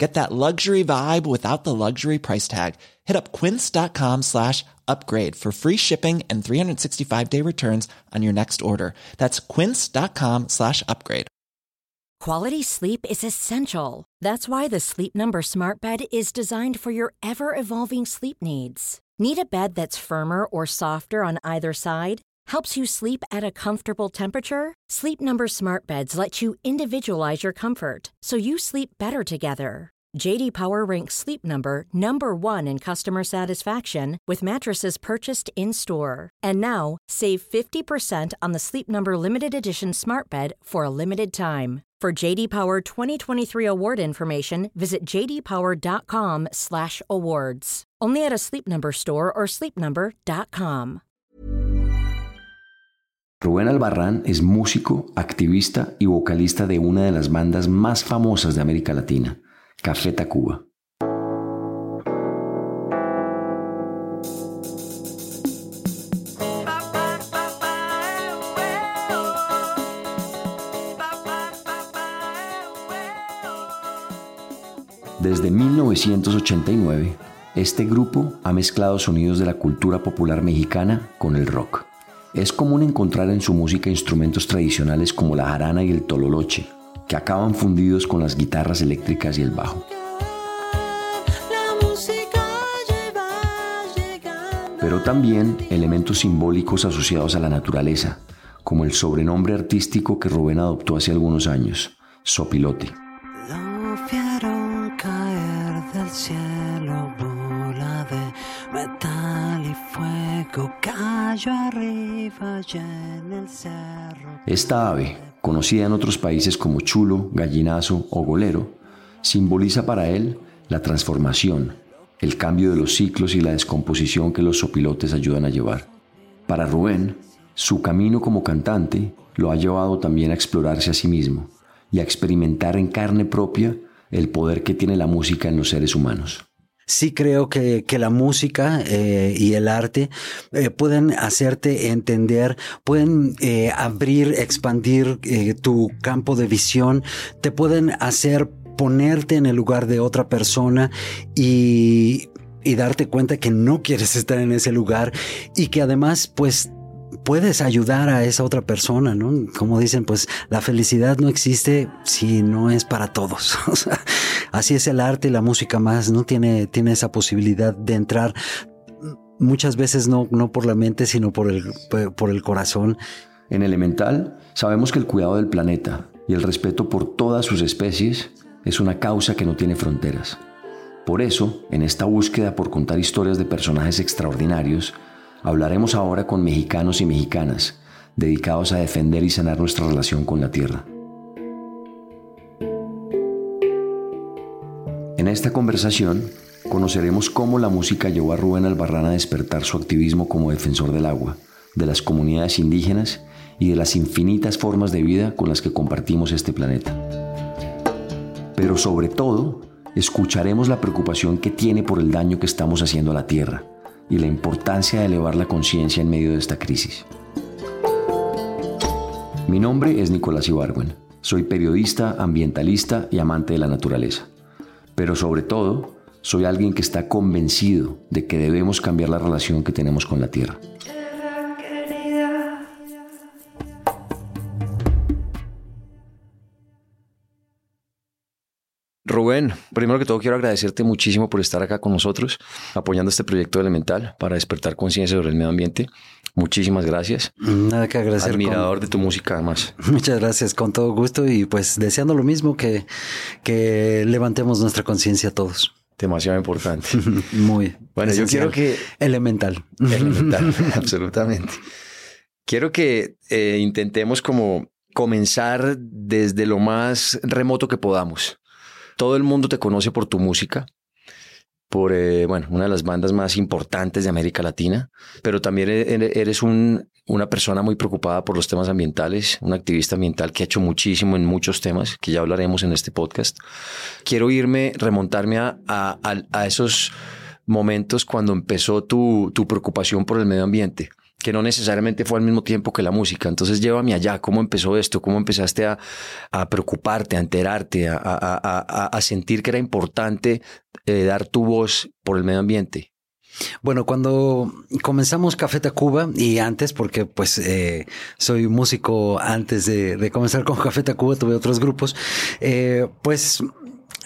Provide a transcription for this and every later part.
Get that luxury vibe without the luxury price tag. Hit up quince.com slash upgrade for free shipping and 365-day returns on your next order. That's quince.com slash upgrade. Quality sleep is essential. That's why the Sleep Number Smart Bed is designed for your ever-evolving sleep needs. Need a bed that's firmer or softer on either side? Helps you sleep at a comfortable temperature? Sleep Number Smart Beds let you individualize your comfort so you sleep better together. JD Power ranks Sleep Number number 1 in customer satisfaction with mattresses purchased in-store. And now, save 50% on the Sleep Number limited edition Smart Bed for a limited time. For JD Power 2023 award information, visit jdpower.com/awards. Only at a Sleep Number store or sleepnumber.com. Rubén Albarrán es músico, activista y vocalista de una de las bandas más famosas de América Latina, Café Tacuba. Desde 1989, este grupo ha mezclado sonidos de la cultura popular mexicana con el rock. Es común encontrar en su música instrumentos tradicionales como la jarana y el tololoche, que acaban fundidos con las guitarras eléctricas y el bajo. Pero también elementos simbólicos asociados a la naturaleza, como el sobrenombre artístico que Rubén adoptó hace algunos años, Sopilote. Esta ave, conocida en otros países como chulo, gallinazo o golero, simboliza para él la transformación, el cambio de los ciclos y la descomposición que los sopilotes ayudan a llevar. Para Rubén, su camino como cantante lo ha llevado también a explorarse a sí mismo y a experimentar en carne propia el poder que tiene la música en los seres humanos. Sí creo que, la música eh, y el arte eh, pueden hacerte entender, pueden eh, abrir, expandir tu campo de visión, te pueden hacer ponerte en el lugar de otra persona y, y darte cuenta que no quieres estar en ese lugar y que además pues puedes ayudar a esa otra persona, ¿no? Como dicen, pues la felicidad no existe si no es para todos. así es el arte y la música más, ¿no? Tiene, tiene esa posibilidad de entrar muchas veces no, no por la mente, sino por el, por el corazón. En Elemental sabemos que el cuidado del planeta y el respeto por todas sus especies es una causa que no tiene fronteras. Por eso, en esta búsqueda por contar historias de personajes extraordinarios, Hablaremos ahora con mexicanos y mexicanas dedicados a defender y sanar nuestra relación con la tierra. En esta conversación conoceremos cómo la música llevó a Rubén Albarrán a despertar su activismo como defensor del agua, de las comunidades indígenas y de las infinitas formas de vida con las que compartimos este planeta. Pero sobre todo, escucharemos la preocupación que tiene por el daño que estamos haciendo a la tierra y la importancia de elevar la conciencia en medio de esta crisis. Mi nombre es Nicolás Ibargüen. Soy periodista, ambientalista y amante de la naturaleza. Pero sobre todo, soy alguien que está convencido de que debemos cambiar la relación que tenemos con la Tierra. Rubén, primero que todo quiero agradecerte muchísimo por estar acá con nosotros, apoyando este proyecto elemental para despertar conciencia sobre el medio ambiente. Muchísimas gracias. Nada que agradecer. Admirador de tu música, además. Muchas gracias, con todo gusto y pues deseando lo mismo que, que levantemos nuestra conciencia todos. Demasiado importante. Muy. Bueno, yo quiero que... Elemental. Elemental, absolutamente. Quiero que eh, intentemos como comenzar desde lo más remoto que podamos. Todo el mundo te conoce por tu música, por eh, bueno, una de las bandas más importantes de América Latina, pero también e-, eres un, una persona muy preocupada por los temas ambientales, un activista ambiental que ha hecho muchísimo en muchos temas, que ya hablaremos en este podcast. Quiero irme, remontarme a, a, a esos momentos cuando empezó tu, tu preocupación por el medio ambiente que no necesariamente fue al mismo tiempo que la música. Entonces llévame allá, ¿cómo empezó esto? ¿Cómo empezaste a, preocuparte, a enterarte, a, sentir que era importante eh, dar tu voz por el medio ambiente? Bueno, cuando comenzamos Café Tacuba y antes, porque pues eh, soy músico antes de, de, comenzar con Café Tacuba, tuve otros grupos, eh, pues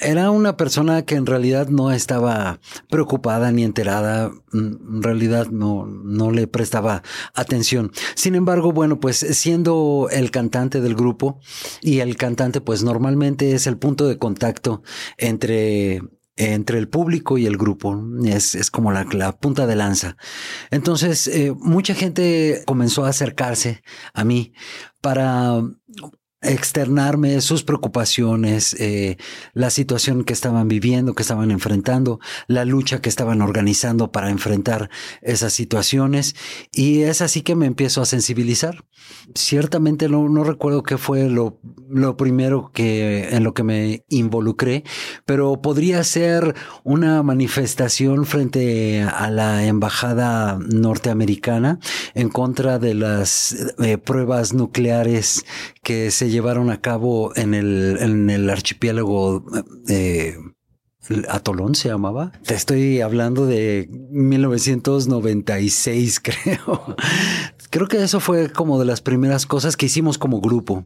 era una persona que en realidad no estaba preocupada ni enterada, mm, en realidad no, no le prestaba atención. Sin embargo, bueno, pues siendo el cantante del grupo y el cantante pues normalmente es el punto de contacto entre entre el público y el grupo. Es, es como la, la, punta de lanza. Entonces, eh, mucha gente comenzó a acercarse a mí para externarme sus preocupaciones, eh, la situación que estaban viviendo, que estaban enfrentando, la lucha que estaban organizando para enfrentar esas situaciones. Y es así que me empiezo a sensibilizar. Ciertamente no, no recuerdo qué fue lo, lo primero que en lo que me involucré, pero podría ser una manifestación frente a la embajada norteamericana en contra de las eh, pruebas nucleares que se llevaron a cabo en el, en el archipiélago eh, Atolón se llamaba. Te estoy hablando de 1996, creo. Creo que eso fue como de las primeras cosas que hicimos como grupo.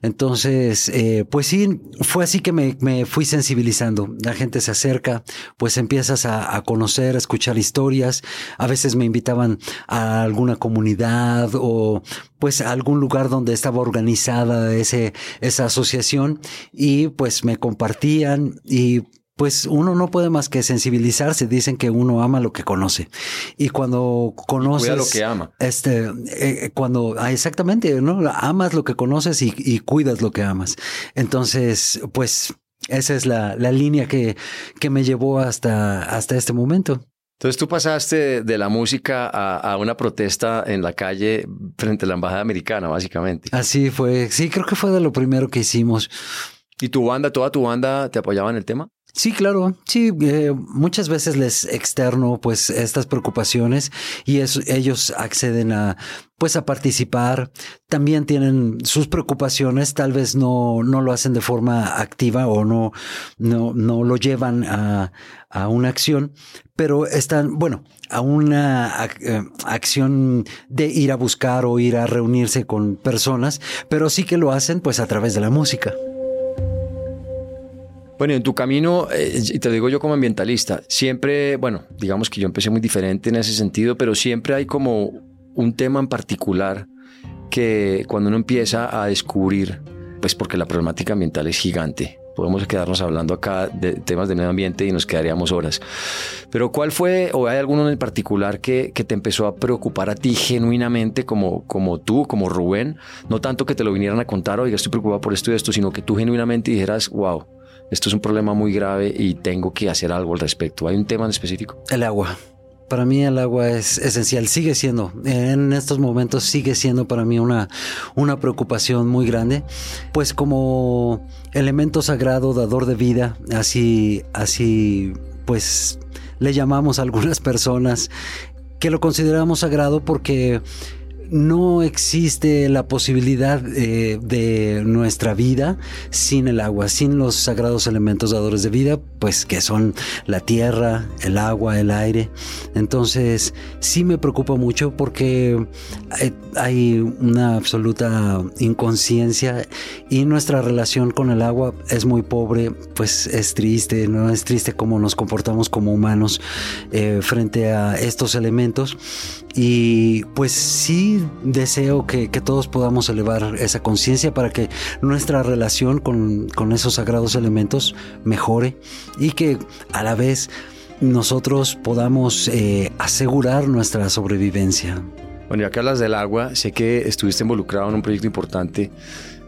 Entonces, eh, pues sí, fue así que me, me, fui sensibilizando. La gente se acerca, pues empiezas a, a, conocer, a escuchar historias. A veces me invitaban a alguna comunidad o pues a algún lugar donde estaba organizada ese, esa asociación y pues me compartían y pues uno no puede más que sensibilizarse. Dicen que uno ama lo que conoce. Y cuando conoces... cuida lo que ama. Este, eh, cuando, ah, exactamente, ¿no? Amas lo que conoces y, y, cuidas lo que amas. Entonces, pues esa es la, la línea que, que me llevó hasta, hasta este momento. Entonces tú pasaste de la música a, a, una protesta en la calle frente a la embajada americana, básicamente. Así fue. Sí, creo que fue de lo primero que hicimos. ¿Y tu banda, toda tu banda te apoyaba en el tema? Sí, claro. Sí, eh, muchas veces les externo pues estas preocupaciones y ellos acceden a pues a participar. También tienen sus preocupaciones, tal vez no, no lo hacen de forma activa o no, no, no lo llevan a, a una acción, pero están, bueno, a una eh, acción de ir a buscar o ir a reunirse con personas, pero sí que lo hacen pues a través de la música. Bueno, en tu camino, eh, y te digo yo como ambientalista, siempre, bueno, digamos que yo empecé muy diferente en ese sentido, pero siempre hay como un tema en particular que cuando uno empieza a descubrir, pues porque la problemática ambiental es gigante, podemos quedarnos hablando acá de temas de medio ambiente y nos quedaríamos horas. Pero ¿cuál fue, o hay alguno en particular que, que te empezó a preocupar a ti genuinamente como, como tú, como Rubén? No tanto que te lo vinieran a contar, oiga, estoy preocupado por esto y esto, sino que tú genuinamente dijeras, wow, esto es un problema muy grave y tengo que hacer algo al respecto. ¿Hay un tema en específico? El agua. Para mí el agua es esencial, sigue siendo, en estos momentos sigue siendo para mí una, una preocupación muy grande, pues como elemento sagrado, dador de vida, así, así, pues le llamamos a algunas personas que lo consideramos sagrado porque no existe la posibilidad eh, de nuestra vida sin el agua, sin los sagrados elementos dadores de vida, pues que son la tierra, el agua, el aire. Entonces, sí me preocupa mucho porque hay una absoluta inconsciencia y nuestra relación con el agua es muy pobre, pues es triste, no es triste cómo nos comportamos como humanos eh, frente a estos elementos Y pues sí deseo que, todos podamos elevar esa conciencia para que nuestra relación con, esos sagrados elementos mejore y que a la vez nosotros podamos eh, asegurar nuestra sobrevivencia. Bueno, ya que hablas del agua, sé que estuviste involucrado en un proyecto importante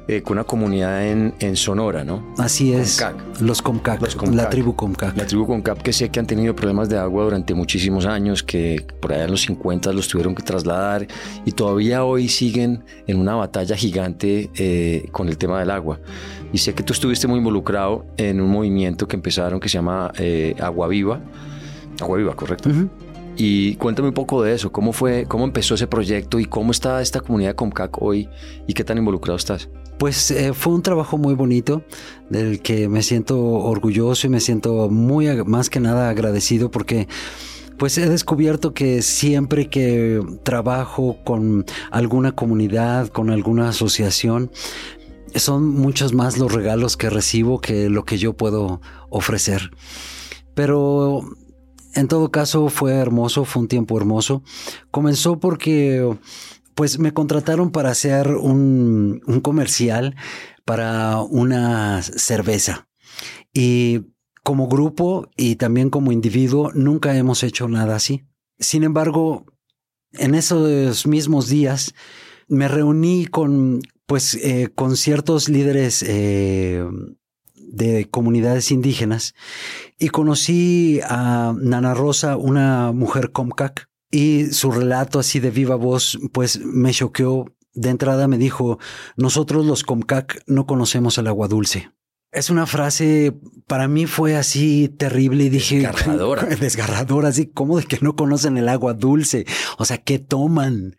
eh, con una comunidad en, en, Sonora, ¿no? Así es. Los Comcac, la tribu Comcac. La tribu Comcac que sé que han tenido problemas de agua durante muchísimos años, que por allá en los 50 los tuvieron que trasladar y todavía hoy siguen en una batalla gigante eh, con el tema del agua. Y sé que tú estuviste muy involucrado en un movimiento que empezaron que se llama eh, Agua Viva. Agua Viva, correcto. Y cuéntame un poco de eso, cómo fue, cómo empezó ese proyecto y cómo está esta comunidad Comcac hoy y qué tan involucrado estás. Pues eh, fue un trabajo muy bonito del que me siento orgulloso y me siento muy más que nada agradecido porque pues he descubierto que siempre que trabajo con alguna comunidad, con alguna asociación, son muchos más los regalos que recibo que lo que yo puedo ofrecer. Pero en todo caso fue hermoso, fue un tiempo hermoso. Comenzó porque pues me contrataron para hacer un, comercial para una cerveza. Y como grupo y también como individuo nunca hemos hecho nada así. Sin embargo, en esos mismos días me reuní con, pues, eh, con ciertos líderes eh, de comunidades indígenas y conocí a Nana Rosa, una mujer Comcac, y su relato así de viva voz, pues me choqueó. De entrada me dijo, nosotros los Comcac no conocemos el agua dulce. Es una frase, para mí fue así terrible y dije... Desgarradora. Desgarradora, así como de que no conocen el agua dulce. O sea, ¿qué toman?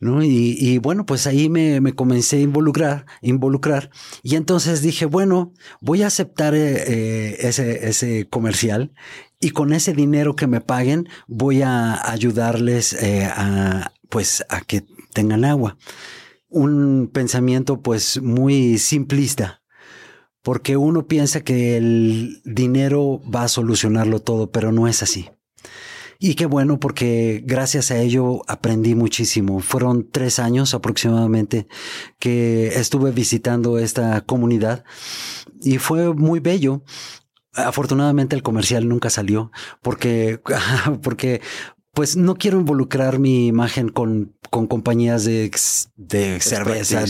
¿No? Y, bueno, pues ahí me, me, comencé a involucrar, involucrar. Y entonces dije, bueno, voy a aceptar eh, eh, ese, ese comercial y con ese dinero que me paguen voy a ayudarles eh, a, pues, a que tengan agua. Un pensamiento pues muy simplista, porque uno piensa que el dinero va a solucionarlo todo, pero no es así. Y qué bueno, porque gracias a ello aprendí muchísimo. Fueron tres años aproximadamente que estuve visitando esta comunidad y fue muy bello. Afortunadamente el comercial nunca salió porque, porque pues no quiero involucrar mi imagen con, con compañías de, de cerveza,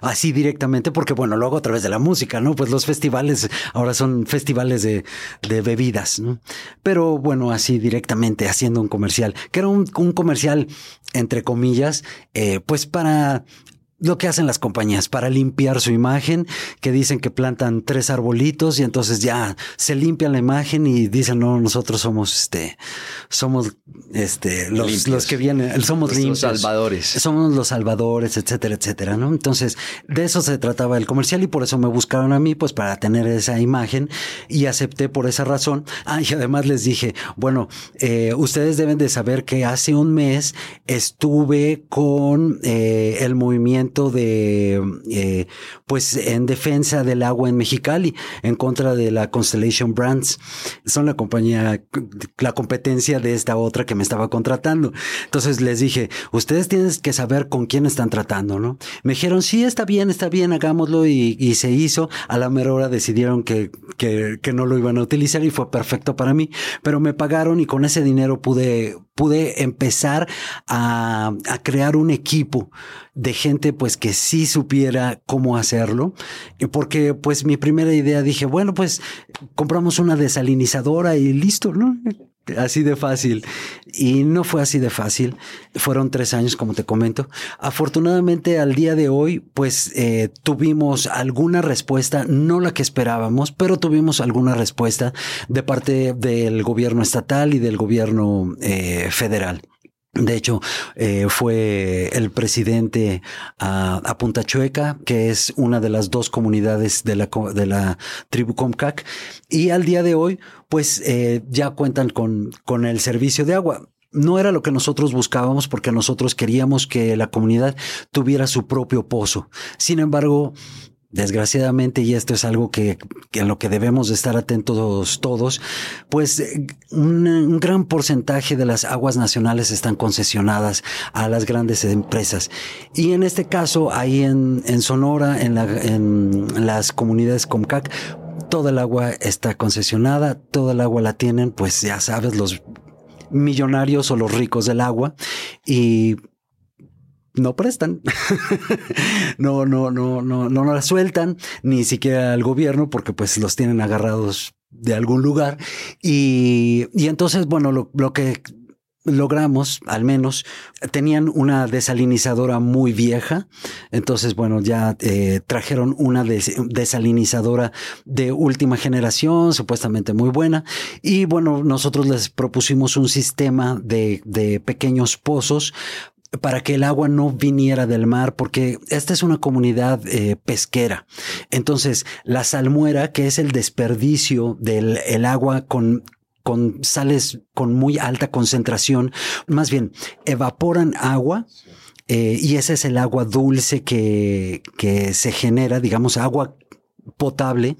así directamente, porque bueno, lo hago a través de la música, ¿no? Pues los festivales ahora son festivales de, de bebidas, ¿no? Pero bueno, así directamente haciendo un comercial, que era un, un comercial, entre comillas, eh, pues para lo que hacen las compañías para limpiar su imagen, que dicen que plantan tres arbolitos y entonces ya se limpian la imagen y dicen, no, nosotros somos este, somos este, los, los que vienen, somos limpios. Los salvadores. Somos los salvadores, etcétera, etcétera, ¿no? Entonces, de eso se trataba el comercial y por eso me buscaron a mí, pues para tener esa imagen y acepté por esa razón. Ah, y además les dije, bueno, eh, ustedes deben de saber que hace un mes estuve con eh, el movimiento de, eh, pues, en defensa del agua en Mexicali, en contra de la Constellation Brands. Son la compañía, la competencia de esta otra que me estaba contratando. Entonces les dije, ustedes tienen que saber con quién están tratando, ¿no? Me dijeron, sí, está bien, está bien, hagámoslo y, y se hizo. A la mera hora decidieron que, que, que no lo iban a utilizar y fue perfecto para mí, pero me pagaron y con ese dinero pude, pude empezar a, a crear un equipo de gente pues que sí supiera cómo hacerlo, porque pues mi primera idea dije, bueno, pues compramos una desalinizadora y listo, ¿no? Así de fácil. Y no fue así de fácil. Fueron tres años, como te comento. Afortunadamente, al día de hoy, pues eh, tuvimos alguna respuesta, no la que esperábamos, pero tuvimos alguna respuesta de parte del gobierno estatal y del gobierno eh, federal. De hecho, eh, fue el presidente a, Punta Chueca, que es una de las dos comunidades de la, de la tribu Comcac, y al día de hoy, pues eh, ya cuentan con, con el servicio de agua. No era lo que nosotros buscábamos porque nosotros queríamos que la comunidad tuviera su propio pozo. Sin embargo, desgraciadamente, y esto es algo que, que, en lo que debemos de estar atentos todos, pues un, un, gran porcentaje de las aguas nacionales están concesionadas a las grandes empresas. Y en este caso, ahí en, en Sonora, en, la, en las comunidades Comcac, toda el agua está concesionada, toda el agua la tienen, pues ya sabes, los millonarios o los ricos del agua y no prestan. no, no, no, no, no la sueltan, ni siquiera al gobierno, porque pues los tienen agarrados de algún lugar. Y, y entonces, bueno, lo, lo que logramos, al menos, tenían una desalinizadora muy vieja. Entonces, bueno, ya eh, trajeron una des desalinizadora de última generación, supuestamente muy buena. Y bueno, nosotros les propusimos un sistema de, de pequeños pozos para que el agua no viniera del mar, porque esta es una comunidad eh, pesquera. Entonces, la salmuera, que es el desperdicio del el agua con con sales con muy alta concentración, más bien evaporan agua. Eh, y ese es el agua dulce que, que se genera, digamos, agua potable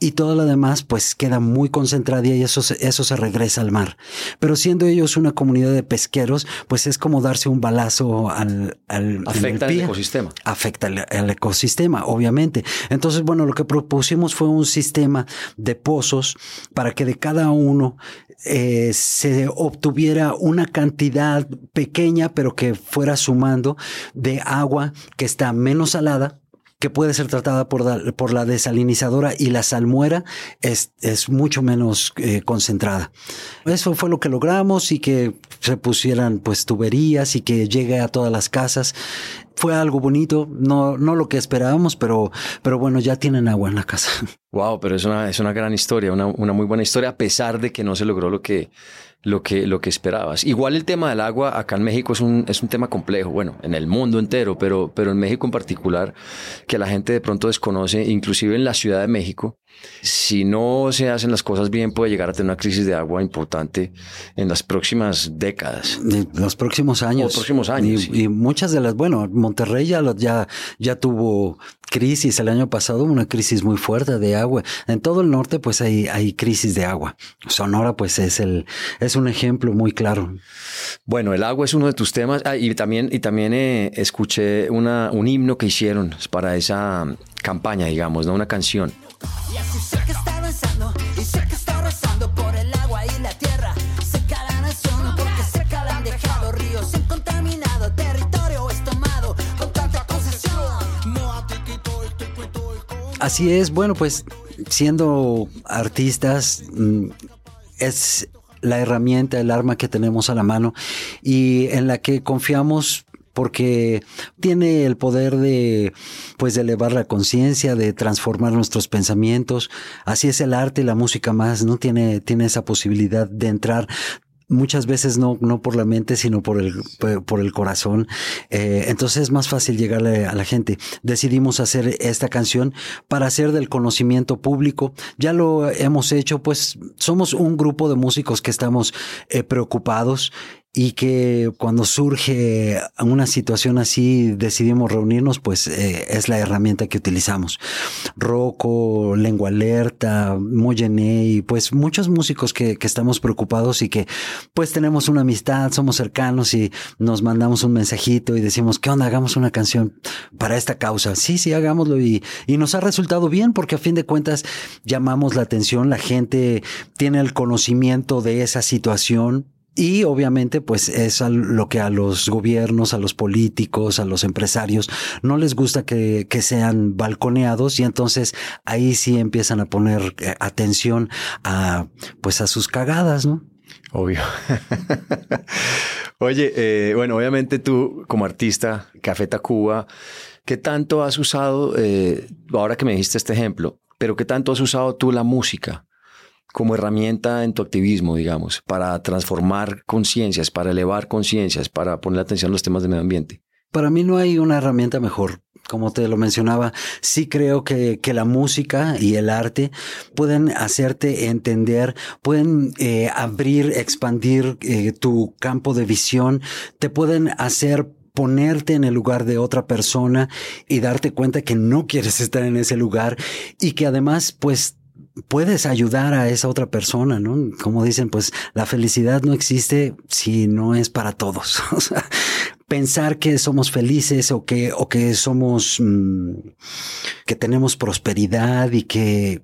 y todo lo demás pues queda muy concentrada y eso, eso se regresa al mar. Pero siendo ellos una comunidad de pesqueros, pues es como darse un balazo al... al Afecta al ecosistema. Afecta al, ecosistema, obviamente. Entonces, bueno, lo que propusimos fue un sistema de pozos para que de cada uno eh, se obtuviera una cantidad pequeña, pero que fuera sumando de agua que está menos salada que puede ser tratada por por la desalinizadora y la salmuera es, es mucho menos eh, concentrada. Eso fue lo que logramos y que se pusieran pues tuberías y que llegue a todas las casas. Fue algo bonito, no, no lo que esperábamos, pero, pero bueno, ya tienen agua en la casa. Wow, pero es una, es una gran historia, una, una muy buena historia, a pesar de que no se logró lo que, lo que, lo que esperabas. Igual el tema del agua acá en México es un, es un tema complejo, bueno, en el mundo entero, pero, pero en México en particular, que la gente de pronto desconoce, inclusive en la Ciudad de México, si no se hacen las cosas bien, puede llegar a tener una crisis de agua importante en las próximas décadas. En los próximos años. Los próximos años. Y, y, muchas de las, bueno, Monterrey ya, ya, ya tuvo crisis el año pasado, una crisis muy fuerte de agua. En todo el norte, pues hay, hay crisis de agua. Sonora, pues es el, es un ejemplo muy claro. Bueno, el agua es uno de tus temas. Ah, y también, y también eh, escuché una, un himno que hicieron para esa campaña, digamos, ¿no? Una canción. Y así sé que está danzando y sé que está rezando por el agua y la tierra. Seca la nación porque seca la han dejado ríos sin contaminado, territorio es tomado con tanta concesión. Así es, bueno, pues siendo artistas mm, es la herramienta, el arma que tenemos a la mano y en la que confiamos porque tiene el poder de pues de elevar la conciencia, de transformar nuestros pensamientos. Así es el arte y la música más, no tiene tiene esa posibilidad de entrar muchas veces no, no por la mente, sino por el, por el corazón. Eh, entonces es más fácil llegarle a la gente. Decidimos hacer esta canción para hacer del conocimiento público. Ya lo hemos hecho, pues somos un grupo de músicos que estamos eh, preocupados y que cuando surge una situación así decidimos reunirnos, pues eh, es la herramienta que utilizamos. Rocco, Lengua Alerta, y pues muchos músicos que, que, estamos preocupados y que pues tenemos una amistad, somos cercanos y nos mandamos un mensajito y decimos, ¿qué onda? Hagamos una canción para esta causa. Sí, sí, hagámoslo y, y nos ha resultado bien porque a fin de cuentas llamamos la atención, la gente tiene el conocimiento de esa situación y obviamente, pues es lo que a los gobiernos, a los políticos, a los empresarios no les gusta que, que sean balconeados y entonces ahí sí empiezan a poner eh, atención a, pues a sus cagadas, ¿no? Obvio. Oye, eh, bueno, obviamente tú como artista, Café Tacuba, ¿qué tanto has usado, eh, ahora que me dijiste este ejemplo, pero qué tanto has usado tú la música como herramienta en tu activismo, digamos, para transformar conciencias, para elevar conciencias, para poner atención a los temas de medio ambiente? Para mí no hay una herramienta mejor. Como te lo mencionaba, sí creo que, que la música y el arte pueden hacerte entender, pueden eh, abrir, expandir eh, tu campo de visión, te pueden hacer ponerte en el lugar de otra persona y darte cuenta que no quieres estar en ese lugar y que además pues puedes ayudar a esa otra persona, ¿no? Como dicen, pues la felicidad no existe si no es para todos. O sea, pensar que somos felices o que, o que somos, mm, que tenemos prosperidad y que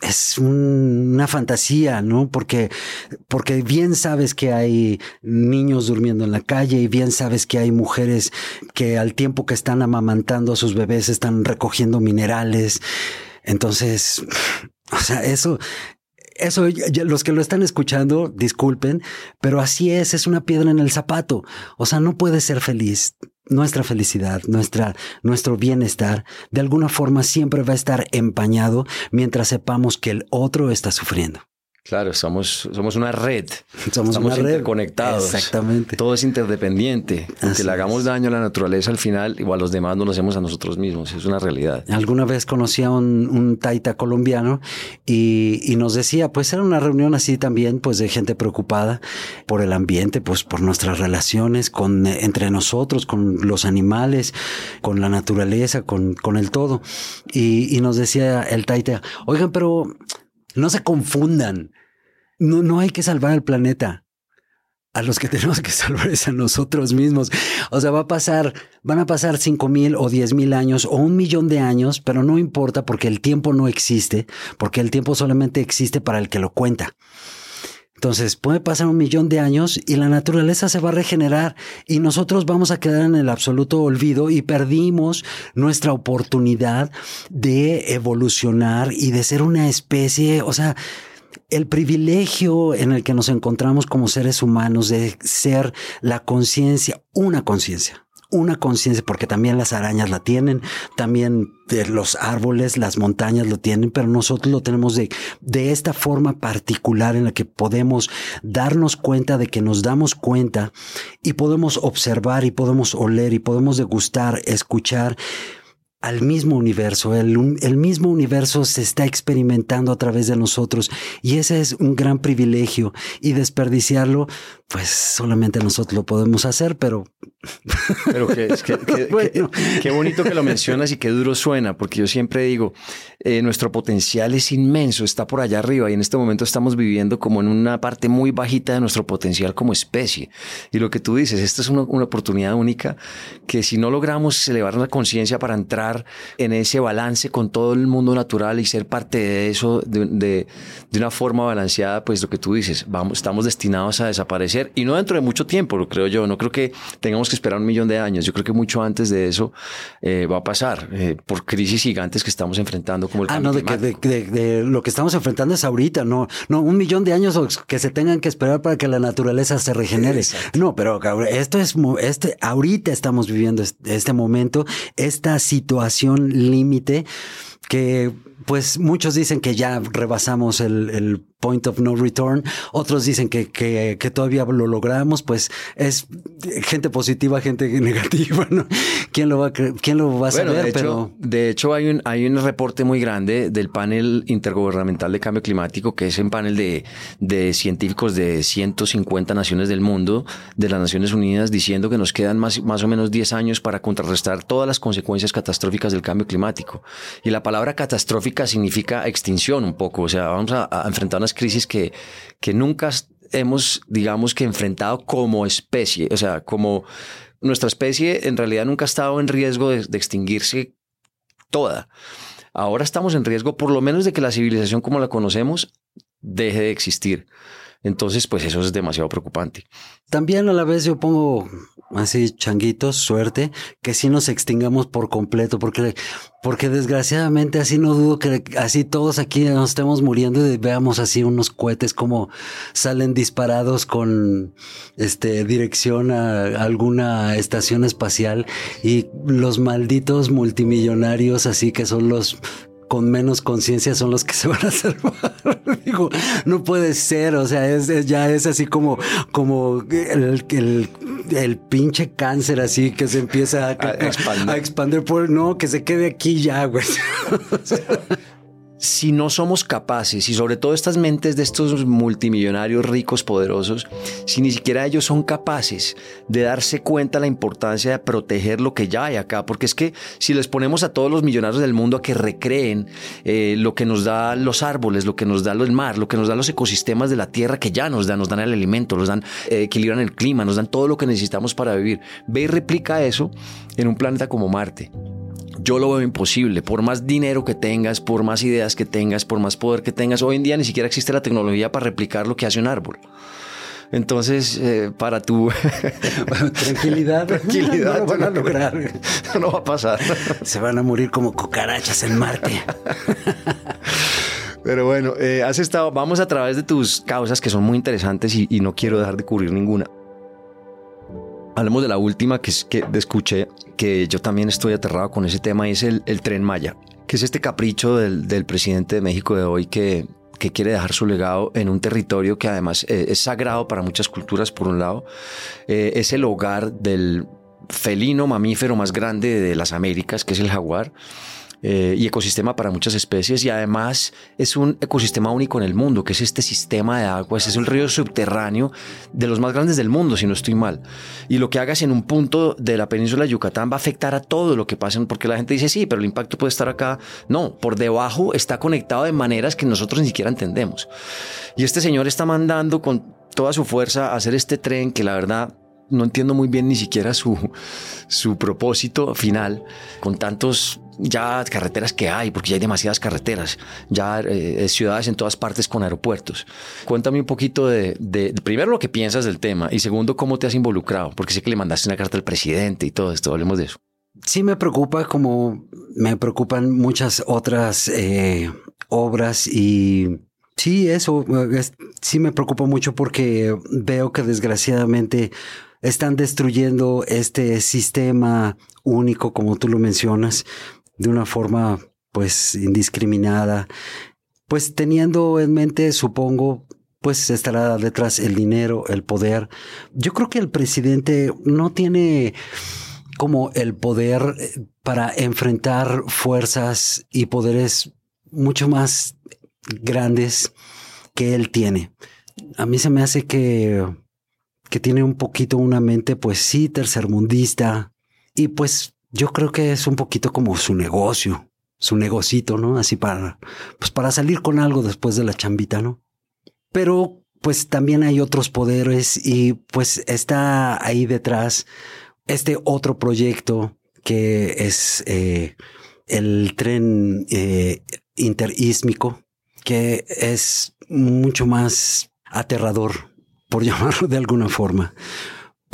es una fantasía, ¿no? Porque, porque bien sabes que hay niños durmiendo en la calle y bien sabes que hay mujeres que al tiempo que están amamantando a sus bebés están recogiendo minerales. Entonces, o sea, eso, eso, los que lo están escuchando, disculpen, pero así es, es una piedra en el zapato. O sea, no puedes ser feliz. Nuestra felicidad, nuestra, nuestro bienestar, de alguna forma siempre va a estar empañado mientras sepamos que el otro está sufriendo. Claro, somos, somos una red. Somos Estamos una red. interconectados. Exactamente. Todo es interdependiente. Aunque Así le hagamos es. daño a la naturaleza al final, igual los demás no lo hacemos a nosotros mismos. Es una realidad. Alguna vez conocí a un, un taita colombiano y, y nos decía, pues era una reunión así también, pues de gente preocupada por el ambiente, pues por nuestras relaciones con, entre nosotros, con los animales, con la naturaleza, con, con el todo. Y, y nos decía el taita, oigan, pero no se confundan. No, no hay que salvar al planeta. A los que tenemos que salvar es a nosotros mismos. O sea, va a pasar, van a pasar cinco mil o diez mil años o un millón de años, pero no importa porque el tiempo no existe, porque el tiempo solamente existe para el que lo cuenta. Entonces puede pasar un millón de años y la naturaleza se va a regenerar y nosotros vamos a quedar en el absoluto olvido y perdimos nuestra oportunidad de evolucionar y de ser una especie, o sea, el privilegio en el que nos encontramos como seres humanos de ser la conciencia, una conciencia, una conciencia, porque también las arañas la tienen, también de los árboles, las montañas lo tienen, pero nosotros lo tenemos de, de esta forma particular en la que podemos darnos cuenta de que nos damos cuenta y podemos observar y podemos oler y podemos degustar, escuchar al mismo universo. El, el mismo universo se está experimentando a través de nosotros y ese es un gran privilegio y desperdiciarlo, pues solamente nosotros lo podemos hacer, pero Pero Bueno. qué bonito que lo mencionas y qué duro suena, porque yo siempre digo, eh, nuestro potencial es inmenso, está por allá arriba y en este momento estamos viviendo como en una parte muy bajita de nuestro potencial como especie. Y lo que tú dices, esta es una, una oportunidad única que si no logramos elevar la conciencia para entrar en ese balance con todo el mundo natural y ser parte de eso de, de- de una forma balanceada, pues lo que tú dices, vamos, estamos destinados a desaparecer y no dentro de mucho tiempo, lo creo yo. No creo que tengamos que esperar un millón de años. Yo creo que mucho antes de eso eh, va a pasar eh, por crisis gigantes que estamos enfrentando como el Ah, no, de que de, de- de lo que estamos enfrentando es ahorita, no, no, un millón de años que se tengan que esperar para que la naturaleza se regenere. No, pero esto es, este, ahorita estamos viviendo este, este momento, esta situación límite que pues muchos dicen que ya rebasamos el, el point of no return, otros dicen que, que, que todavía lo logramos, pues es gente positiva, gente negativa, ¿no? ¿Quién lo va a, quién lo va a Bueno, saber? de hecho, pero de hecho hay un, hay un reporte muy grande del panel intergubernamental de cambio climático, que es un panel de, de científicos de 150 naciones del mundo, de las Naciones Unidas, diciendo que nos quedan más, más o menos 10 años para contrarrestar todas las consecuencias catastróficas del cambio climático. Y la palabra catastrófica significa extinción un poco, o sea, vamos a, a enfrentar crisis que, que nunca hemos, digamos que enfrentado como especie, o sea, como nuestra especie en realidad nunca ha estado en riesgo de, de extinguirse toda. Ahora estamos en riesgo por lo menos de que la civilización como la conocemos deje de existir. Entonces, pues eso es demasiado preocupante. También a la vez yo pongo así changuitos, suerte, que sí nos extingamos por completo, porque, porque desgraciadamente así no dudo que así todos aquí nos estemos muriendo y veamos así unos cohetes como salen disparados con este dirección a alguna estación espacial y los malditos multimillonarios así que son los con menos conciencia son los que se van a salvar. Digo, no puede ser, o sea, es, es- ya es así como, como el, el, el pinche cáncer así que se empieza a, A expandir. a expandir por, no, que se quede aquí ya, güey. si no somos capaces, y sobre todo estas mentes de estos multimillonarios ricos, poderosos, si ni siquiera ellos son capaces de darse cuenta la importancia de proteger lo que ya hay acá, porque es que si les ponemos a todos los millonarios del mundo a que recreen eh, lo que nos da los árboles, lo que nos da el mar, lo que nos da los ecosistemas de la tierra que ya nos dan, nos dan el alimento, nos dan, eh, equilibran el clima, nos dan todo lo que necesitamos para vivir, ve y replica eso en un planeta como Marte yo lo veo imposible. Por más dinero que tengas, por más ideas que tengas, por más poder que tengas, hoy en día ni siquiera existe la tecnología para replicar lo que hace un árbol. Entonces, eh, para tu tranquilidad, tranquilidad, no lo van a lograr. No va a pasar. Se van a morir como cucarachas en Marte. Pero bueno, eh, has estado, vamos a través de tus causas que son muy interesantes y, y no quiero dejar de cubrir ninguna. Hablemos de la última que, es, que escuché, que yo también estoy aterrado con ese tema, es el, tren Maya, que es este capricho del, presidente de México de hoy que, que quiere dejar su legado en un territorio que además eh, es sagrado para muchas culturas, por un lado, eh, es el hogar del felino mamífero más grande de las Américas, que es el jaguar. Eh, y ecosistema para muchas especies y además es un ecosistema único en el mundo, que es este sistema de aguas, es un río subterráneo de los más grandes del mundo, si no estoy mal. Y lo que hagas en un punto de la península de Yucatán va a afectar a todo lo que pasa, porque la gente dice, sí, pero el impacto puede estar acá. No, por debajo está conectado de maneras que nosotros ni siquiera entendemos. Y este señor está mandando con toda su fuerza a hacer este tren que la verdad no entiendo muy bien ni siquiera su, su propósito final con tantos ya carreteras que hay, porque ya hay demasiadas carreteras, ya eh, ciudades en todas partes con aeropuertos. Cuéntame un poquito de, primero lo que piensas del tema y segundo cómo te has involucrado, porque sé que le mandaste una carta al presidente y todo esto, hablemos de eso. Sí me preocupa como me preocupan muchas otras eh, obras y sí, eso sí me preocupa mucho porque veo que desgraciadamente están destruyendo este sistema único, como tú lo mencionas, de una forma pues indiscriminada, pues teniendo en mente, supongo, pues estará detrás el dinero, el poder. Yo creo que el presidente no tiene como el poder eh, para enfrentar fuerzas y poderes mucho más grandes que él tiene. A mí se me hace que, que tiene un poquito una mente, pues sí, tercermundista y pues yo creo que es un poquito como su negocio, su negocito, ¿no? Así para, pues para salir con algo después de la chambita, ¿no? Pero pues también hay otros poderes y pues está ahí detrás este otro proyecto que es eh, el tren eh, interísmico, que es mucho más aterrador, por llamarlo de alguna forma,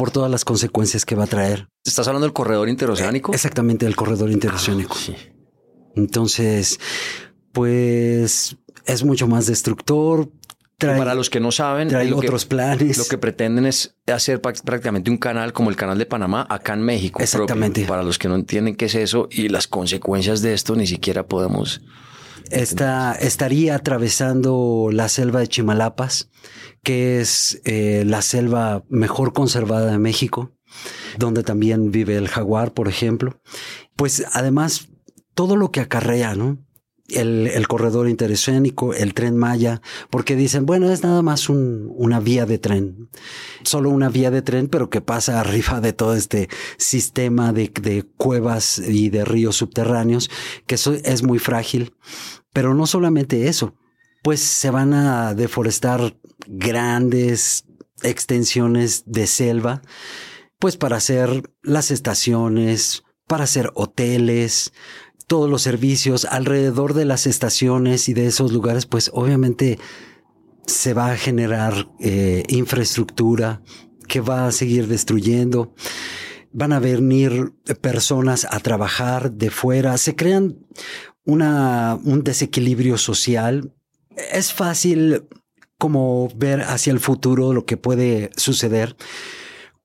por todas las consecuencias que va a traer. ¿Estás hablando del corredor interoceánico? Exactamente, del corredor interoceánico. Ah, sí. Entonces, pues es mucho más destructor. para los que no saben, trae otros planes. Lo que pretenden es hacer prácticamente un canal como el canal de Panamá acá en México. Exactamente. para los que no entienden qué es eso y las consecuencias de esto, ni siquiera podemos. Esta, estaría atravesando la selva de Chimalapas que es eh, la selva mejor conservada de México, donde también vive el jaguar, por ejemplo. Pues además, todo lo que acarrea, ¿no? El, corredor interoceánico, el tren Maya, porque dicen, bueno, es nada más una vía de tren, solo una vía de tren, pero que pasa arriba de todo este sistema de, de cuevas y de ríos subterráneos, que eso es muy frágil. Pero no solamente eso, pues se van a deforestar grandes extensiones de selva, pues para hacer las estaciones, para hacer hoteles, todos los servicios alrededor de las estaciones y de esos lugares, pues obviamente se va a generar eh, infraestructura que va a seguir destruyendo. Van a venir personas a trabajar de fuera. Se crean una, un desequilibrio social es fácil como ver hacia el futuro lo que puede suceder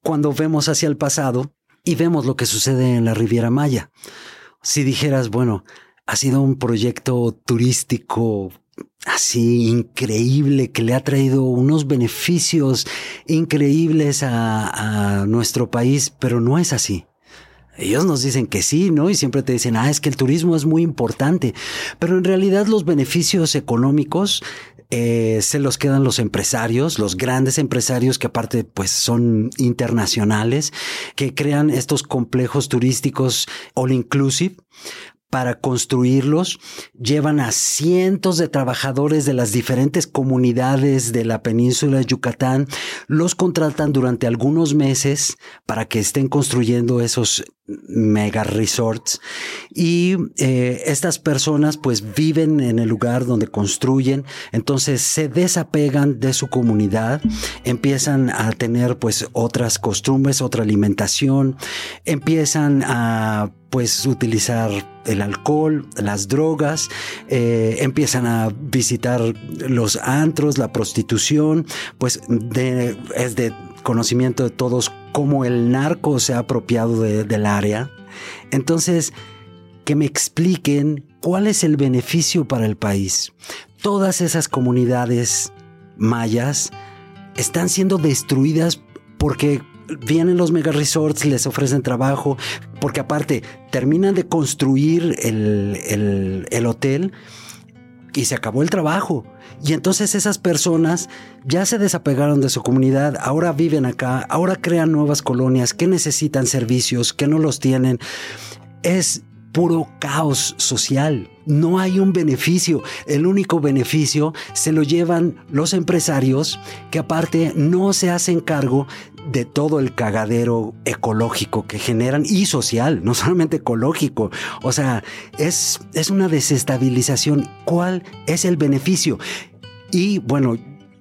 cuando vemos hacia el pasado y vemos lo que sucede en la Riviera Maya. Si dijeras, bueno, ha sido un proyecto turístico así increíble que le ha traído unos beneficios increíbles a, a nuestro país, pero no es así. Ellos nos dicen que sí, ¿no? Y siempre te dicen, ah, es que el turismo es muy importante. Pero en realidad los beneficios económicos eh, se los quedan los empresarios, los grandes empresarios que aparte pues son internacionales, que crean estos complejos turísticos all inclusive para construirlos, llevan a cientos de trabajadores de las diferentes comunidades de la península de Yucatán, los contratan durante algunos meses para que estén construyendo esos mega resorts. Y eh, estas personas pues viven en el lugar donde construyen. Entonces se desapegan de su comunidad empiezan a tener pues otras costumbres otra alimentación empiezan a pues utilizar el alcohol, las drogas, eh, empiezan a visitar los antros, la prostitución, pues de, es de conocimiento de todos cómo el narco se ha apropiado del área. Entonces, que me expliquen cuál es el beneficio para el país. Todas esas comunidades mayas están siendo destruidas porque vienen los mega resorts, les ofrecen trabajo, porque aparte terminan de construir el, el hotel y se acabó el trabajo. Y entonces esas personas ya se desapegaron de su comunidad, ahora viven acá, ahora crean nuevas colonias que necesitan servicios, que no los tienen. Es puro caos social. No hay un beneficio. El único beneficio se lo llevan los empresarios que aparte no se hacen cargo de todo el cagadero ecológico que generan y social, no solamente ecológico. O sea, es, es una desestabilización. ¿Cuál es el beneficio? Y bueno,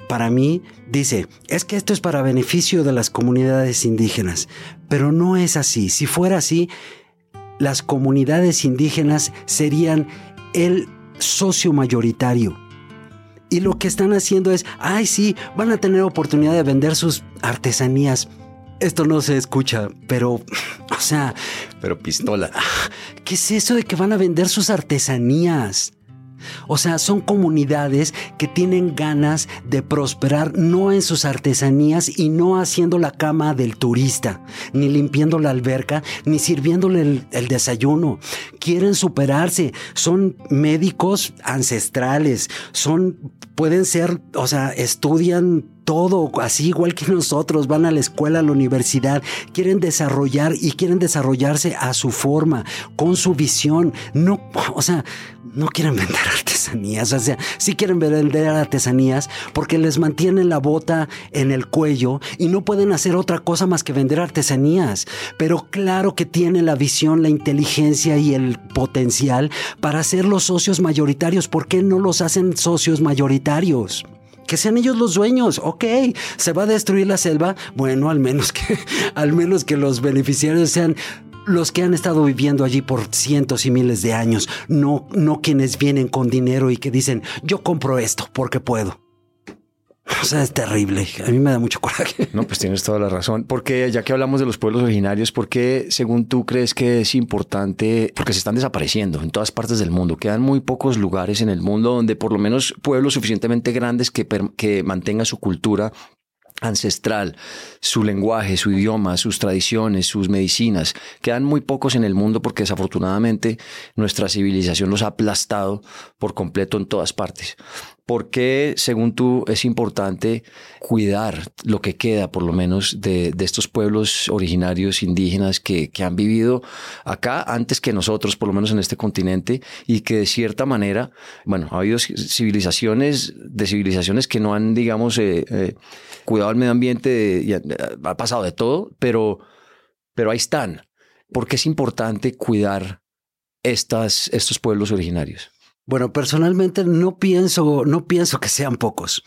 para mí dice, es que esto es para beneficio de las comunidades indígenas, pero no es así. Si fuera así, las comunidades indígenas serían el socio mayoritario y lo que están haciendo es, ay, sí, van a tener oportunidad de vender sus artesanías. Esto no se escucha, pero, o sea... Pero pistola. ¿Qué es eso de que van a vender sus artesanías? O sea, son comunidades que tienen ganas de prosperar no en sus artesanías y no haciendo la cama del turista, ni limpiando la alberca, ni sirviéndole el, desayuno. Quieren superarse. Son médicos ancestrales, son, pueden ser, o sea, estudian todo, así igual que nosotros, van a la escuela, a la universidad, quieren desarrollar y quieren desarrollarse a su forma, con su visión. No, o sea, no quieren vender artesanías, o sea, sí quieren vender artesanías porque les mantienen la bota en el cuello y no pueden hacer otra cosa más que vender artesanías. Pero claro que tienen la visión, la inteligencia y el potencial para ser los socios mayoritarios. ¿Por qué no los hacen socios mayoritarios? que sean ellos los dueños. Ok, se va a destruir la selva. Bueno, al menos que, al menos que los beneficiarios sean los que han estado viviendo allí por cientos y miles de años, no, no quienes vienen con dinero y que dicen, yo compro esto porque puedo. O sea, es terrible. A mí me da mucho coraje. No, pues tienes toda la razón. Porque ya que hablamos de los pueblos originarios, ¿por qué, según tú, crees que es importante? Porque se están desapareciendo en todas partes del mundo. Quedan muy pocos lugares en el mundo donde por lo menos pueblos suficientemente grandes que, que mantengan su cultura ancestral, su lenguaje, su idioma, sus tradiciones, sus medicinas. Quedan muy pocos en el mundo porque desafortunadamente nuestra civilización los ha aplastado por completo en todas partes. ¿Por qué, según tú, es importante cuidar lo que queda, por lo menos, de, estos pueblos originarios indígenas que, que, han vivido acá antes que nosotros, por lo menos en este continente, y que de cierta manera, bueno, ha habido civilizaciones, de civilizaciones que no han, digamos, eh, eh, cuidado al medio ambiente, ha, pasado de todo, pero, pero ahí están. ¿Por qué es importante cuidar estas, estos pueblos originarios? Bueno, personalmente no pienso, no pienso que sean pocos.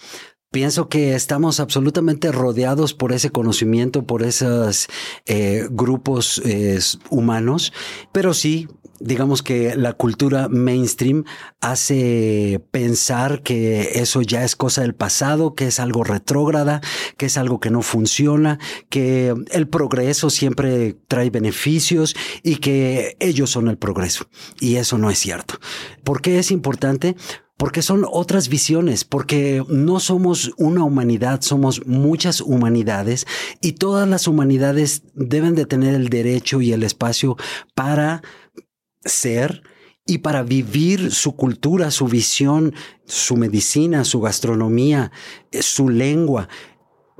Pienso que estamos absolutamente rodeados por ese conocimiento, por esos eh, grupos eh, humanos, pero sí, digamos que la cultura mainstream hace pensar que eso ya es cosa del pasado, que es algo retrógrada, que es algo que no funciona, que el progreso siempre trae beneficios y que ellos son el progreso. Y eso no es cierto. ¿Por qué es importante? porque son otras visiones, porque no somos una humanidad, somos muchas humanidades y todas las humanidades deben de tener el derecho y el espacio para ser y para vivir su cultura, su visión, su medicina, su gastronomía, eh, su lengua.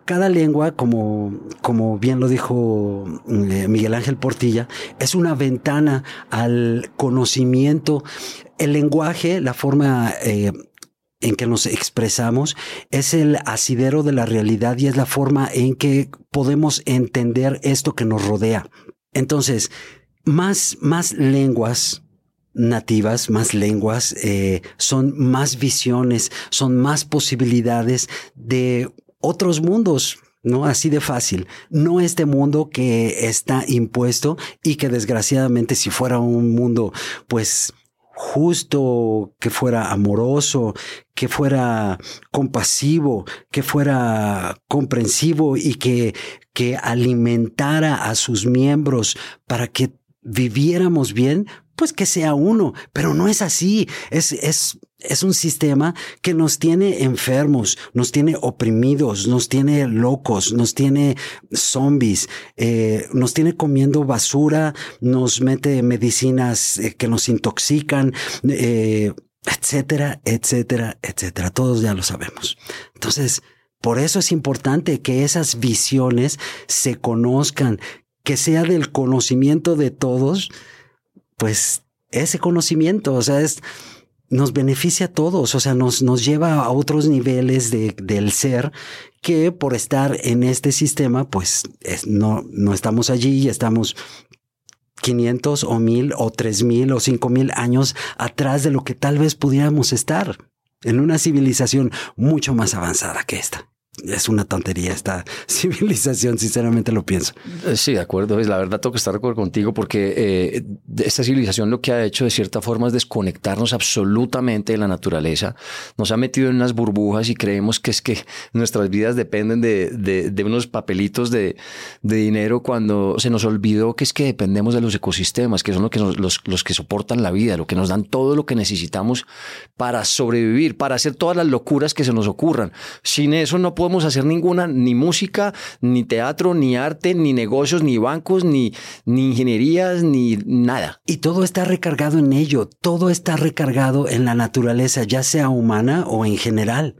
Cada lengua, como, como bien lo dijo eh, Miguel Ángel Portilla, es una ventana al conocimiento. El lenguaje, la forma eh, en que nos expresamos, es el asidero de la realidad y es la forma en que podemos entender esto que nos rodea. Entonces, más, más lenguas, nativas, más lenguas, eh, son más visiones, son más posibilidades de otros mundos, ¿no? Así de fácil. No este mundo que está impuesto y que desgraciadamente si fuera un mundo, pues justo, que fuera amoroso, que fuera compasivo, que fuera comprensivo y que, que alimentara a sus miembros para que viviéramos bien, pues que sea uno, pero no es así. Es, es, es un sistema que nos tiene enfermos, nos tiene oprimidos, nos tiene locos, nos tiene zombies, eh, nos tiene comiendo basura, nos mete medicinas eh, que nos intoxican, eh, etcétera, etcétera, etcétera. Todos ya lo sabemos. Entonces, por eso es importante que esas visiones se conozcan, que sea del conocimiento de todos pues ese conocimiento, o sea, es, nos beneficia a todos, o sea, nos, nos lleva a otros niveles de, del ser que por estar en este sistema, pues no, no estamos allí y estamos 500 o 1000 o 3000 o 5000 años atrás de lo que tal vez pudiéramos estar en una civilización mucho más avanzada que esta es una tontería esta civilización, sinceramente lo pienso. Eh, sí, de acuerdo. La verdad, tengo que estar de acuerdo contigo porque eh, esta civilización lo que ha hecho de cierta forma es desconectarnos absolutamente de la naturaleza. Nos ha metido en unas burbujas y creemos que es que nuestras vidas dependen de, de, unos papelitos de, de, dinero cuando se nos olvidó que es que dependemos de los ecosistemas, que son los que, los, los que soportan la vida, lo que nos dan todo lo que necesitamos para sobrevivir, para hacer todas las locuras que se nos ocurran. Sin eso no podemos podemos hacer ninguna, ni música, ni teatro, ni arte, ni negocios, ni bancos, ni, ni ingenierías, ni nada. Y todo está recargado en ello, todo está recargado en la naturaleza, ya sea humana o en general.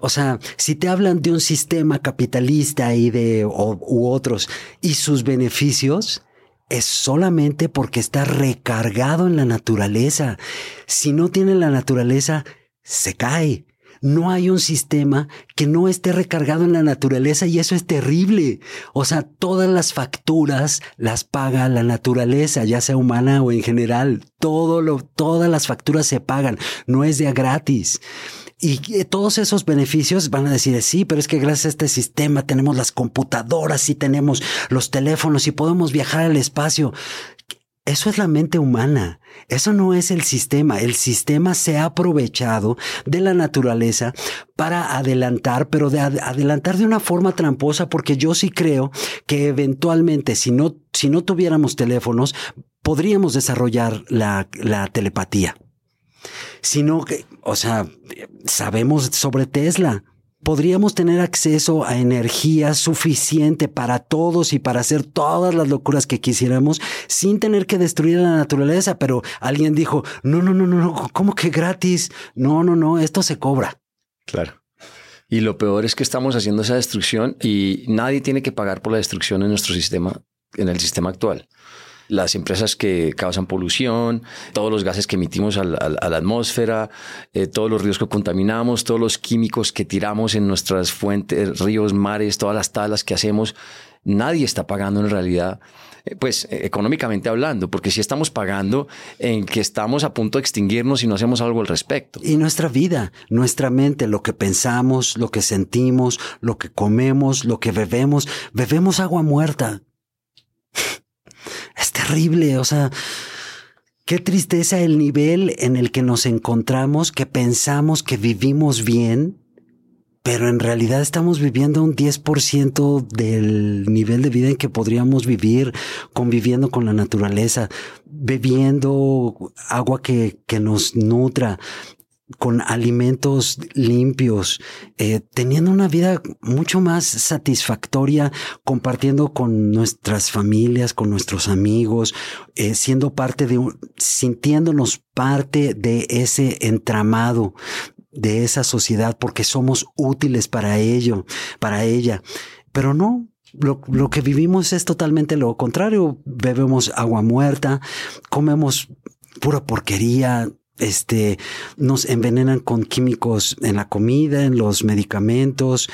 O sea, si te hablan de un sistema capitalista y de u otros y sus beneficios, es solamente porque está recargado en la naturaleza. Si no tiene la naturaleza, se cae. No hay un sistema que no esté recargado en la naturaleza y eso es terrible. O sea, todas las facturas las paga la naturaleza, ya sea humana o en general. Todo lo, todas las facturas se pagan, no es de gratis. Y todos esos beneficios van a decir, sí, pero es que gracias a este sistema tenemos las computadoras y tenemos los teléfonos y podemos viajar al espacio. Eso es la mente humana. Eso no es el sistema. El sistema se ha aprovechado de la naturaleza para adelantar, pero de adelantar de una forma tramposa, porque yo sí creo que eventualmente, si no, si no tuviéramos teléfonos, podríamos desarrollar la, la telepatía. Sino que, o sea, sabemos sobre Tesla podríamos tener acceso a energía suficiente para todos y para hacer todas las locuras que quisiéramos sin tener que destruir la naturaleza. Pero alguien dijo, no, no, no, no, no, ¿cómo que gratis? No, no, no, esto se cobra. Claro. Y lo peor es que estamos haciendo esa destrucción y nadie tiene que pagar por la destrucción en nuestro sistema, en el sistema actual las empresas que causan polución, todos los gases que emitimos a la, atmósfera, eh, todos los ríos que contaminamos, todos los químicos que tiramos en nuestras fuentes, ríos, mares, todas las talas que hacemos. Nadie está pagando en realidad eh, pues económicamente hablando, porque si estamos pagando en que estamos a punto de extinguirnos y no hacemos algo al respecto. Y nuestra vida, nuestra mente, lo que pensamos, lo que sentimos, lo que comemos, lo que bebemos, bebemos agua muerta. Es terrible, o sea, qué tristeza el nivel en el que nos encontramos, que pensamos que vivimos bien, pero en realidad estamos viviendo un 10% del nivel de vida en que podríamos vivir conviviendo con la naturaleza, bebiendo agua que, que nos nutra, con alimentos limpios, eh, teniendo una vida mucho más satisfactoria, compartiendo con nuestras familias, con nuestros amigos, eh, siendo parte de un, sintiéndonos parte de ese entramado, de esa sociedad, porque somos útiles para ello, para ella. Pero no, lo, lo, que vivimos es totalmente lo contrario. Bebemos agua muerta, comemos pura porquería, este, nos envenenan con químicos en la comida, en los medicamentos.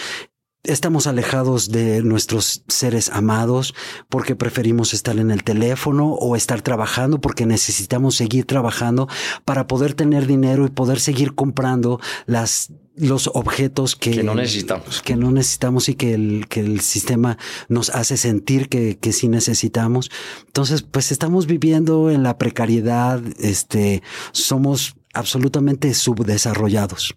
Estamos alejados de nuestros seres amados porque preferimos estar en el teléfono o estar trabajando porque necesitamos seguir trabajando para poder tener dinero y poder seguir comprando las los objetos que, no necesitamos. Que no necesitamos y que el, que el sistema nos hace sentir que, que sí necesitamos. Entonces, pues estamos viviendo en la precariedad, este, somos absolutamente subdesarrollados.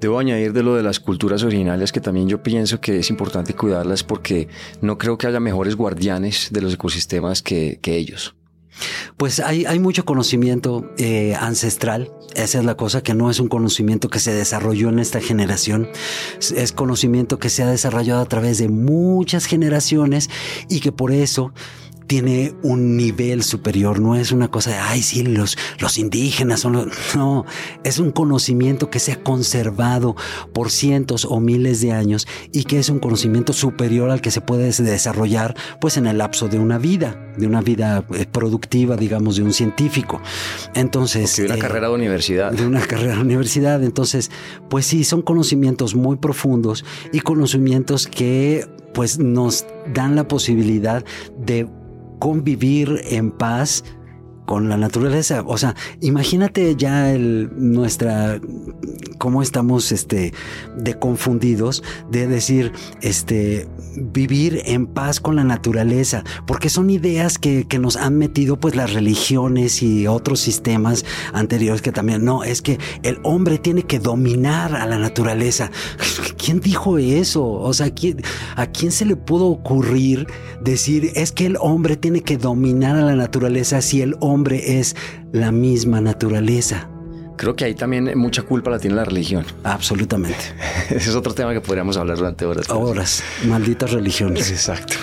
Debo añadir de lo de las culturas originales que también yo pienso que es importante cuidarlas porque no creo que haya mejores guardianes de los ecosistemas que, que ellos. Pues hay, hay mucho conocimiento eh, ancestral. Esa es la cosa que no es un conocimiento que se desarrolló en esta generación. Es, es conocimiento que se ha desarrollado a través de muchas generaciones y que por eso tiene un nivel superior, no es una cosa de, ay, sí, los, los indígenas son los... No, es un conocimiento que se ha conservado por cientos o miles de años y que es un conocimiento superior al que se puede desarrollar pues en el lapso de una vida, de una vida eh, productiva, digamos, de un científico. Entonces... de una eh, carrera de universidad. De una carrera de universidad. Entonces, pues sí, son conocimientos muy profundos y conocimientos que pues nos dan la posibilidad de convivir en paz con la naturaleza. O sea, imagínate ya el, nuestra, cómo estamos, este, de confundidos de decir, este, vivir en paz con la naturaleza, porque son ideas que, que nos han metido pues las religiones y otros sistemas anteriores que también, no, es que el hombre tiene que dominar a la naturaleza. ¿Quién dijo eso? O sea, ¿quién, ¿a quién se le pudo ocurrir decir, es que el hombre tiene que dominar a la naturaleza si el hombre hombre es la misma naturaleza. Creo que ahí también mucha culpa la tiene la religión. Absolutamente. Ese es otro tema que podríamos hablar durante horas. Horas. Malditas religiones. Exacto.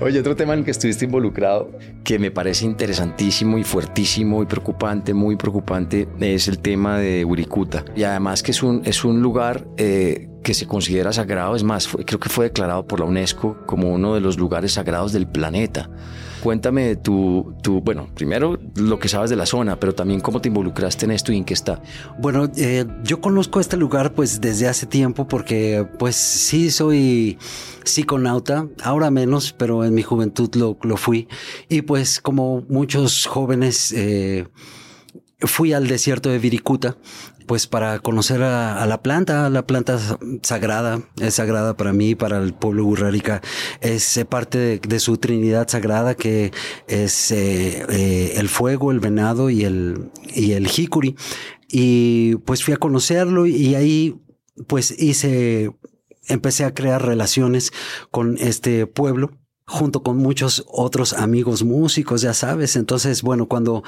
Oye, otro tema en el que estuviste involucrado que me parece interesantísimo y fuertísimo y preocupante, muy preocupante, es el tema de Wirikuta. Y además que es un, es un lugar eh, que se considera sagrado. Es más, creo que fue declarado por la UNESCO como uno de los lugares sagrados del planeta. Cuéntame tu, tu, bueno, primero lo que sabes de la zona, pero también cómo te involucraste en esto y en qué está. Bueno, eh, yo conozco este lugar pues desde hace tiempo porque pues sí soy psiconauta, ahora menos, pero en mi juventud lo, lo fui. Y pues como muchos jóvenes... Eh, fui al desierto de Viricuta pues para conocer a, la planta, la planta sagrada, es sagrada para mí, para el pueblo burrárica, es parte de, su trinidad sagrada que es eh, eh, el fuego, el venado y el, y el jicuri. Y pues fui a conocerlo y ahí pues hice, empecé a crear relaciones con este pueblo junto con muchos otros amigos músicos, ya sabes. Entonces, bueno, cuando,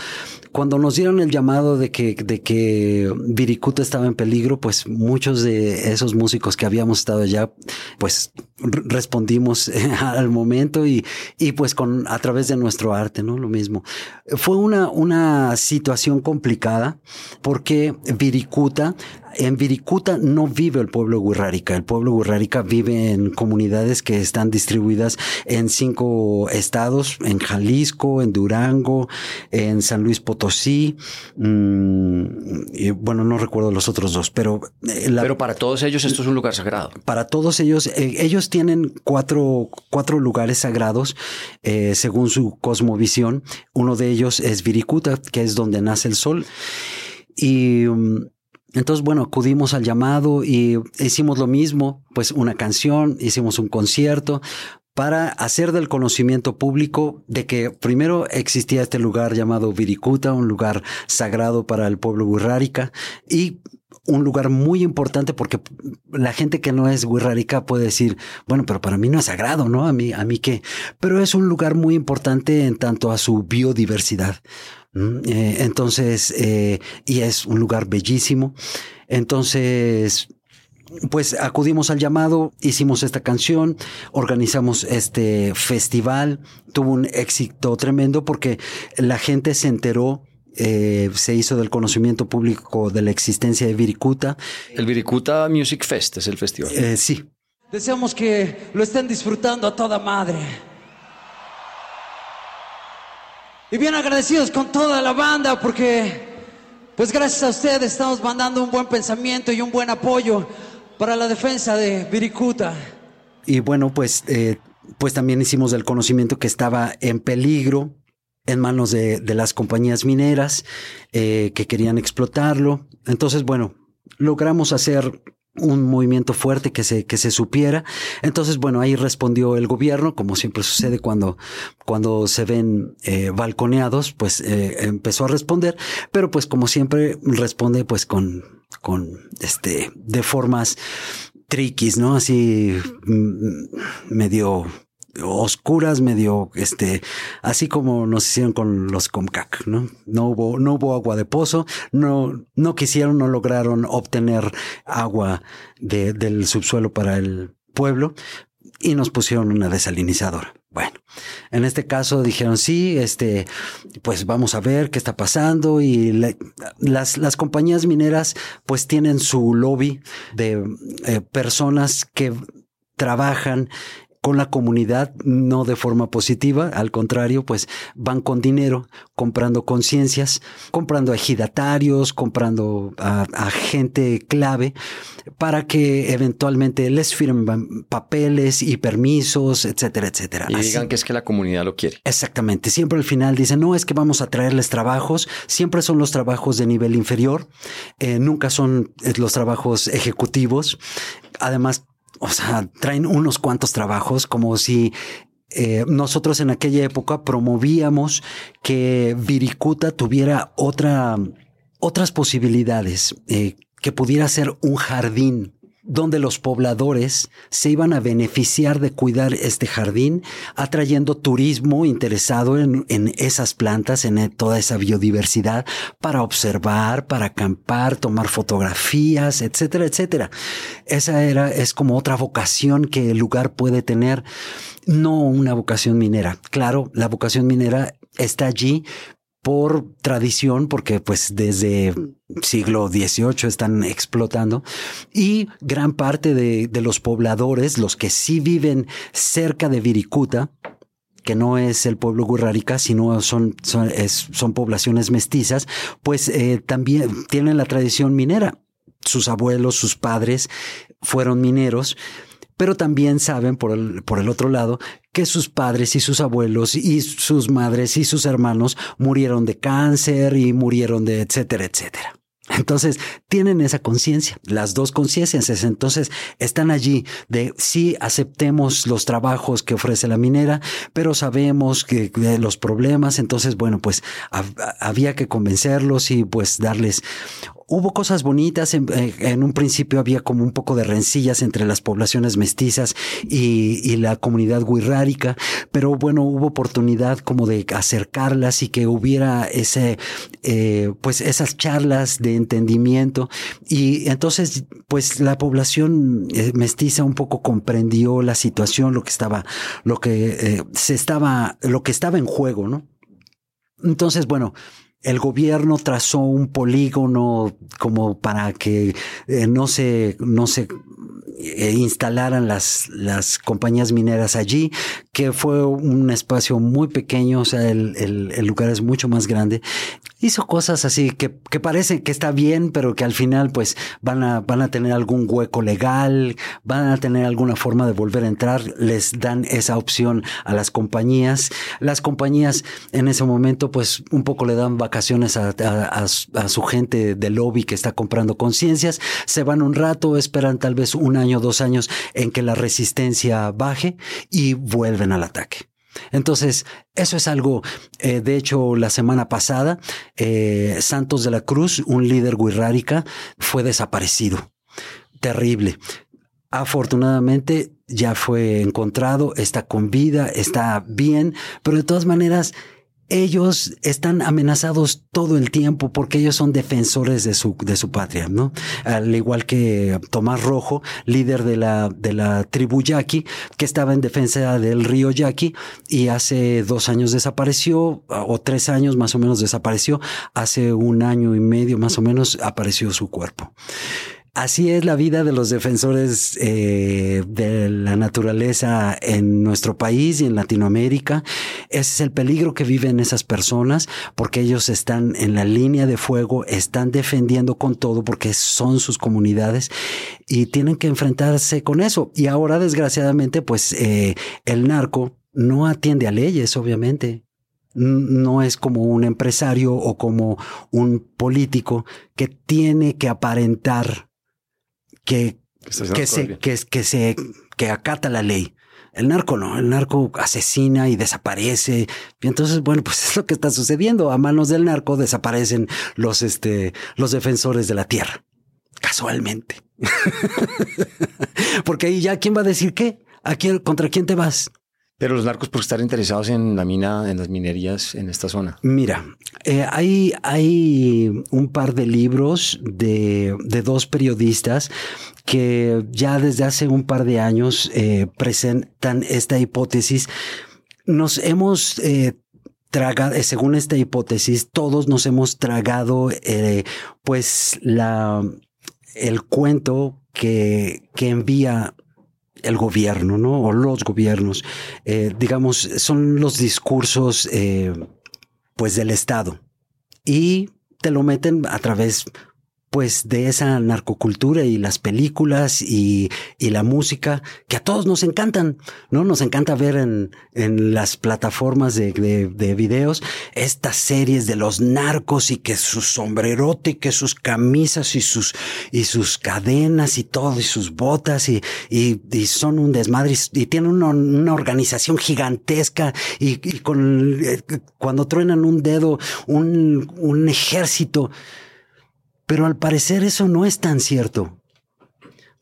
cuando nos dieron el llamado de que, de que Viricuta estaba en peligro, pues muchos de esos músicos que habíamos estado allá, pues respondimos al momento y, y pues con, a través de nuestro arte, ¿no? Lo mismo. Fue una, una situación complicada porque Viricuta en Viricuta no vive el pueblo Guirrárica. El pueblo Guirrárica vive en comunidades que están distribuidas en cinco estados, en Jalisco, en Durango, en San Luis Potosí, mm, y bueno, no recuerdo los otros dos, pero... Eh, pero para todos ellos esto es un lugar sagrado. Para todos ellos, eh, ellos tienen cuatro, cuatro lugares sagrados eh, según su cosmovisión. Uno de ellos es Viricuta, que es donde nace el sol. Y mm, entonces, bueno, acudimos al llamado y hicimos lo mismo, pues una canción, hicimos un concierto para hacer del conocimiento público de que primero existía este lugar llamado Viricuta, un lugar sagrado para el pueblo burrárica y un lugar muy importante porque la gente que no es wixárika puede decir, bueno, pero para mí no es sagrado, ¿no? A mí, a mí qué. Pero es un lugar muy importante en tanto a su biodiversidad. Eh, entonces, eh, y es un lugar bellísimo. Entonces, pues acudimos al llamado, hicimos esta canción, organizamos este festival, tuvo un éxito tremendo porque la gente se enteró eh, se hizo del conocimiento público de la existencia de Viricuta. El Viricuta Music Fest es el festival. sí. Deseamos que lo estén disfrutando a toda madre. Y bien agradecidos con toda la banda porque, pues gracias a ustedes estamos mandando un buen pensamiento y un buen apoyo para la defensa de Viricuta. Y bueno, pues, eh, pues también hicimos el conocimiento que estaba en peligro en manos de, las compañías mineras eh, que querían explotarlo. Entonces, bueno, logramos hacer un movimiento fuerte que se, que se supiera. Entonces, bueno, ahí respondió el gobierno, como siempre sucede cuando, cuando se ven eh, balconeados, pues eh, empezó a responder, pero pues como siempre responde pues con, con este, de formas triquis, ¿no? Así mm, medio oscuras, medio, este, así como nos hicieron con los Comcac, ¿no? No hubo, no hubo agua de pozo, no, no quisieron, no lograron obtener agua de, del subsuelo para el pueblo y nos pusieron una desalinizadora. Bueno, en este caso dijeron sí, este, pues vamos a ver qué está pasando y las, las compañías mineras pues tienen su lobby de eh, personas que trabajan con la comunidad, no de forma positiva, al contrario, pues van con dinero, comprando conciencias, comprando ejidatarios, comprando a, gente clave para que eventualmente les firmen papeles y permisos, etcétera, etcétera. Y digan que es que la comunidad lo quiere. Exactamente. Siempre al final dicen, no es que vamos a traerles trabajos, siempre son los trabajos de nivel inferior, eh, nunca son eh, los trabajos ejecutivos. Además, o sea, traen unos cuantos trabajos como si eh, nosotros en aquella época promovíamos que Viricuta tuviera otra, otras posibilidades, eh, que pudiera ser un jardín donde los pobladores se iban a beneficiar de cuidar este jardín, atrayendo turismo interesado en, esas plantas, en toda esa biodiversidad, para observar, para acampar, tomar fotografías, etcétera, etcétera. Esa era, es como otra vocación que el lugar puede tener, no una vocación minera. Claro, la vocación minera está allí, por tradición, porque pues desde siglo XVIII están explotando y gran parte de, los pobladores, los que sí viven cerca de Viricuta, que no es el pueblo Gurrárica, sino son, son, son poblaciones mestizas, pues eh, también tienen la tradición minera. Sus abuelos, sus padres fueron mineros, pero también saben por el, por el otro lado que sus padres y sus abuelos y sus madres y sus hermanos murieron de cáncer y murieron de etcétera, etcétera. Entonces tienen esa conciencia, las dos conciencias. Entonces están allí de sí aceptemos los trabajos que ofrece la minera, pero sabemos que, los problemas. Entonces, bueno, pues hab- había que convencerlos y pues darles. Hubo cosas bonitas. En, eh, en un principio había como un poco de rencillas entre las poblaciones mestizas y, la comunidad guirrárica, pero bueno, hubo oportunidad como de acercarlas y que hubiera ese, eh, pues esas charlas de entendimiento. Y entonces, pues la población eh, mestiza un poco comprendió la situación, lo que estaba, lo que se estaba, lo que estaba en juego, ¿no? Entonces, bueno, el gobierno trazó un polígono como para que eh, no se, no se eh, instalaran las, las compañías mineras allí, que fue un espacio muy pequeño, o sea, el, el- lugar es mucho más grande. Hizo cosas así que, que parece que está bien, pero que al final pues van a, van a tener algún hueco legal, van a tener alguna forma de volver a entrar, les dan esa opción a las compañías. Las compañías en ese momento pues un poco le dan vacaciones a, su- gente de lobby que está comprando conciencias, se van un rato, esperan tal vez un año, dos años en que la resistencia baje y vuelven al ataque. Entonces, eso es algo, eh, de hecho, la semana pasada, eh, Santos de la Cruz, un líder guirrárica, fue desaparecido. Terrible. Afortunadamente ya fue encontrado, está con vida, está bien, pero de todas maneras ellos están amenazados todo el tiempo porque ellos son defensores de su, de su patria, ¿no? Al igual que Tomás Rojo, líder de la, de la tribu Yaqui, que estaba en defensa del río Yaqui y hace dos años desapareció, o tres años más o menos desapareció, hace un año y medio más o menos apareció su cuerpo. Así es la vida de los defensores eh, de la naturaleza en nuestro país y en Latinoamérica. Ese es el peligro que viven esas personas porque ellos están en la línea de fuego, están defendiendo con todo porque son sus comunidades y tienen que enfrentarse con eso. Y ahora, desgraciadamente, pues eh, el narco no atiende a leyes, obviamente no es como un empresario o como un político que tiene que aparentar que, que, se, que, que se que acata la ley. El narco no, el narco asesina y desaparece. Y entonces, bueno, pues es lo que está sucediendo. A manos del narco desaparecen los, este, los defensores de la tierra. Casualmente. Porque ahí ya, ¿quién va a decir qué? ¿A quién, ¿Contra quién te vas? Pero los narcos por estar interesados en la mina, en las minerías en esta zona. Mira, eh, hay, hay un par de libros de, de dos periodistas que ya desde hace un par de años eh, presentan esta hipótesis. Nos hemos eh, tragado, eh, según esta hipótesis, todos nos hemos tragado pues la, el cuento que, que envía el gobierno, ¿no? O los gobiernos, eh, digamos, son los discursos, eh, pues, del Estado. Y te lo meten a través, pues, de esa narcocultura y las películas y, y la música que a todos nos encantan, ¿no? Nos encanta ver en, en las plataformas de, de, de videos estas series de los narcos y que su sombrerote y que sus camisas y sus, y sus cadenas y todo y sus botas y, y, y son un desmadre y, tienen una, una organización gigantesca y, y con, eh, cuando truenan un dedo, un, un ejército. Pero al parecer eso no es tan cierto.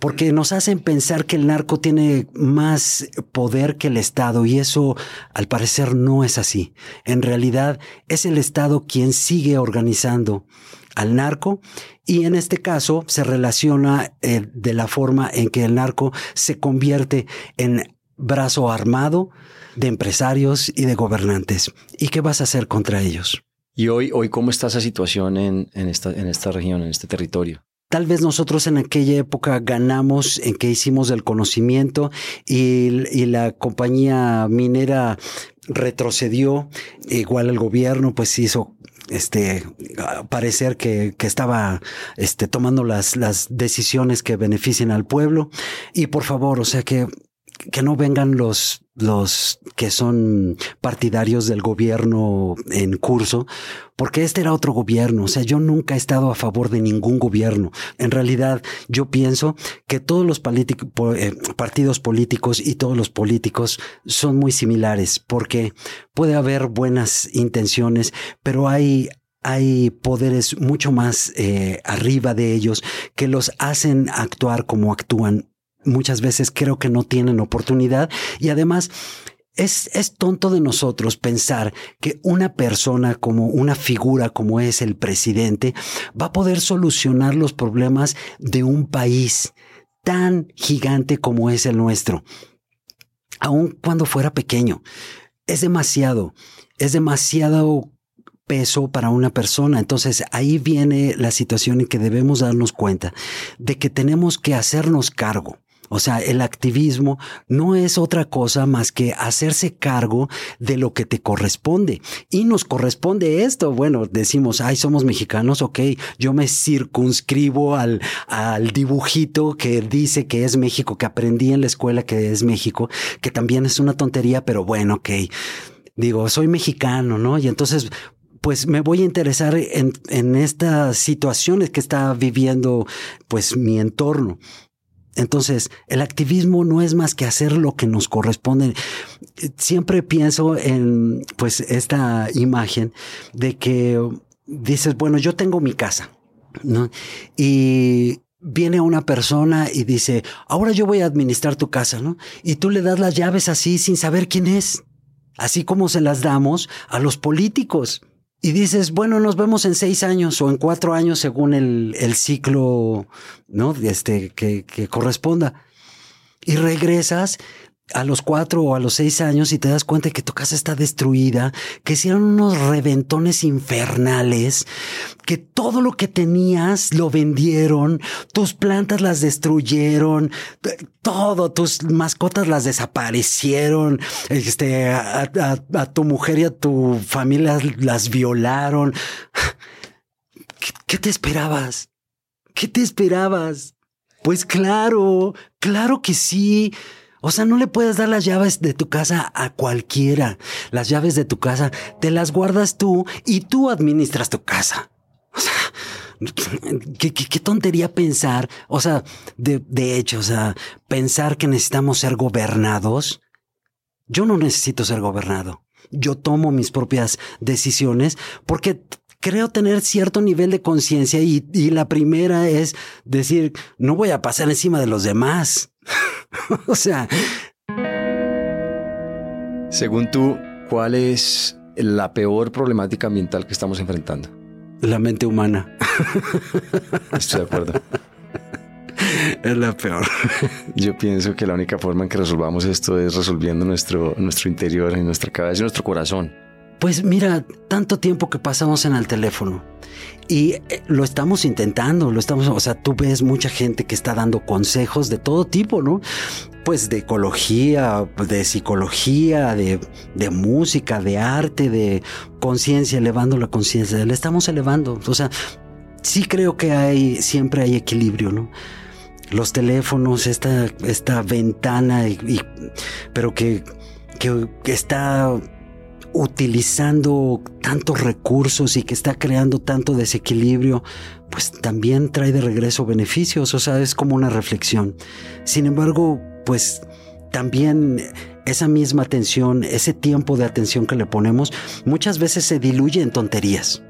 Porque nos hacen pensar que el narco tiene más poder que el Estado y eso al parecer no es así. En realidad es el Estado quien sigue organizando al narco y en este caso se relaciona eh, de la forma en que el narco se convierte en brazo armado de empresarios y de gobernantes. ¿Y qué vas a hacer contra ellos? Y hoy, hoy ¿cómo está esa situación en, en esta, en esta región, en este territorio? tal vez nosotros en aquella época ganamos en que hicimos el conocimiento y, y la compañía minera retrocedió, igual el gobierno pues hizo este parecer que, que, estaba este tomando las, las decisiones que beneficien al pueblo y por favor o sea que que no vengan los, los que son partidarios del gobierno en curso, porque este era otro gobierno. O sea, yo nunca he estado a favor de ningún gobierno. En realidad, yo pienso que todos los eh, partidos políticos y todos los políticos son muy similares, porque puede haber buenas intenciones, pero hay hay poderes mucho más eh, arriba de ellos que los hacen actuar como actúan muchas veces creo que no tienen oportunidad y además es, es, tonto de nosotros pensar que una persona como una figura como es el presidente va a poder solucionar los problemas de un país tan gigante como es el nuestro, aun cuando fuera pequeño. Es demasiado, es demasiado peso para una persona. Entonces ahí viene la situación en que debemos darnos cuenta de que tenemos que hacernos cargo o sea, el activismo no es otra cosa más que hacerse cargo de lo que te corresponde. Y nos corresponde esto. Bueno, decimos, ay, somos mexicanos, ok, yo me circunscribo al, al dibujito que dice que es México, que aprendí en la escuela que es México, que también es una tontería, pero bueno, ok. Digo, soy mexicano, ¿no? Y entonces pues me voy a interesar en, en, estas situaciones que está viviendo pues mi entorno. Entonces, el activismo no es más que hacer lo que nos corresponde. Siempre pienso en, pues, esta imagen de que dices, bueno, yo tengo mi casa, ¿no? Y viene una persona y dice, ahora yo voy a administrar tu casa, ¿no? Y tú le das las llaves así sin saber quién es, así como se las damos a los políticos y dices, bueno, nos vemos en seis años o en cuatro años según el, el ciclo, ¿no? Este, que, que corresponda. Y regresas a los cuatro o a los seis años y te das cuenta que tu casa está destruida, que hicieron unos reventones infernales, que todo lo que tenías lo vendieron, tus plantas las destruyeron, todo, tus mascotas las desaparecieron, este, a, tu mujer y a tu familia las violaron. ¿Qué te esperabas? ¿Qué te esperabas? Pues claro, claro que sí. O sea, no le puedes dar las llaves de tu casa a cualquiera. Las llaves de tu casa te las guardas tú y tú administras tu casa. O sea, qué, tontería pensar. O sea, de, de hecho, o sea, pensar que necesitamos ser gobernados. Yo no necesito ser gobernado. Yo tomo mis propias decisiones porque creo tener cierto nivel de conciencia y, y, la primera es decir, no voy a pasar encima de los demás. o sea... Según tú, ¿cuál es la peor problemática ambiental que estamos enfrentando? La mente humana. Estoy de acuerdo. Es la peor. Yo pienso que la única forma en que resolvamos esto es resolviendo nuestro, nuestro interior, en nuestra cabeza y nuestro corazón. Pues mira, tanto tiempo que pasamos en el teléfono y eh, lo estamos intentando, lo estamos, o sea, tú ves mucha gente que está dando consejos de todo tipo, ¿no? Pues de ecología, de psicología, de, de música, de arte, de conciencia, elevando la conciencia, le estamos elevando, o sea, sí creo que hay, siempre hay equilibrio, ¿no? Los teléfonos, esta, esta ventana, y, pero que, que está utilizando tantos recursos y que está creando tanto desequilibrio, pues también trae de regreso beneficios, o sea, es como una reflexión. Sin embargo, pues también esa misma atención, ese tiempo de atención que le ponemos, muchas veces se diluye en tonterías.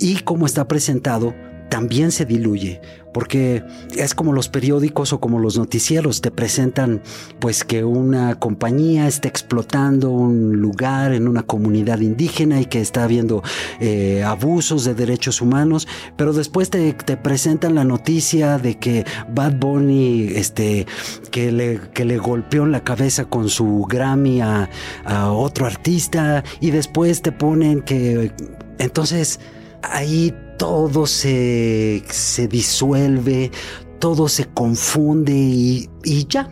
Y como está presentado, también se diluye, porque es como los periódicos o como los noticieros te presentan pues que una compañía está explotando un lugar en una comunidad indígena y que está habiendo eh, abusos de derechos humanos, pero después te, presentan la noticia de que Bad Bunny, este, que le, que le golpeó en la cabeza con su Grammy a, a otro artista y después te ponen que entonces ahí todo se, se disuelve, todo se confunde y, y ya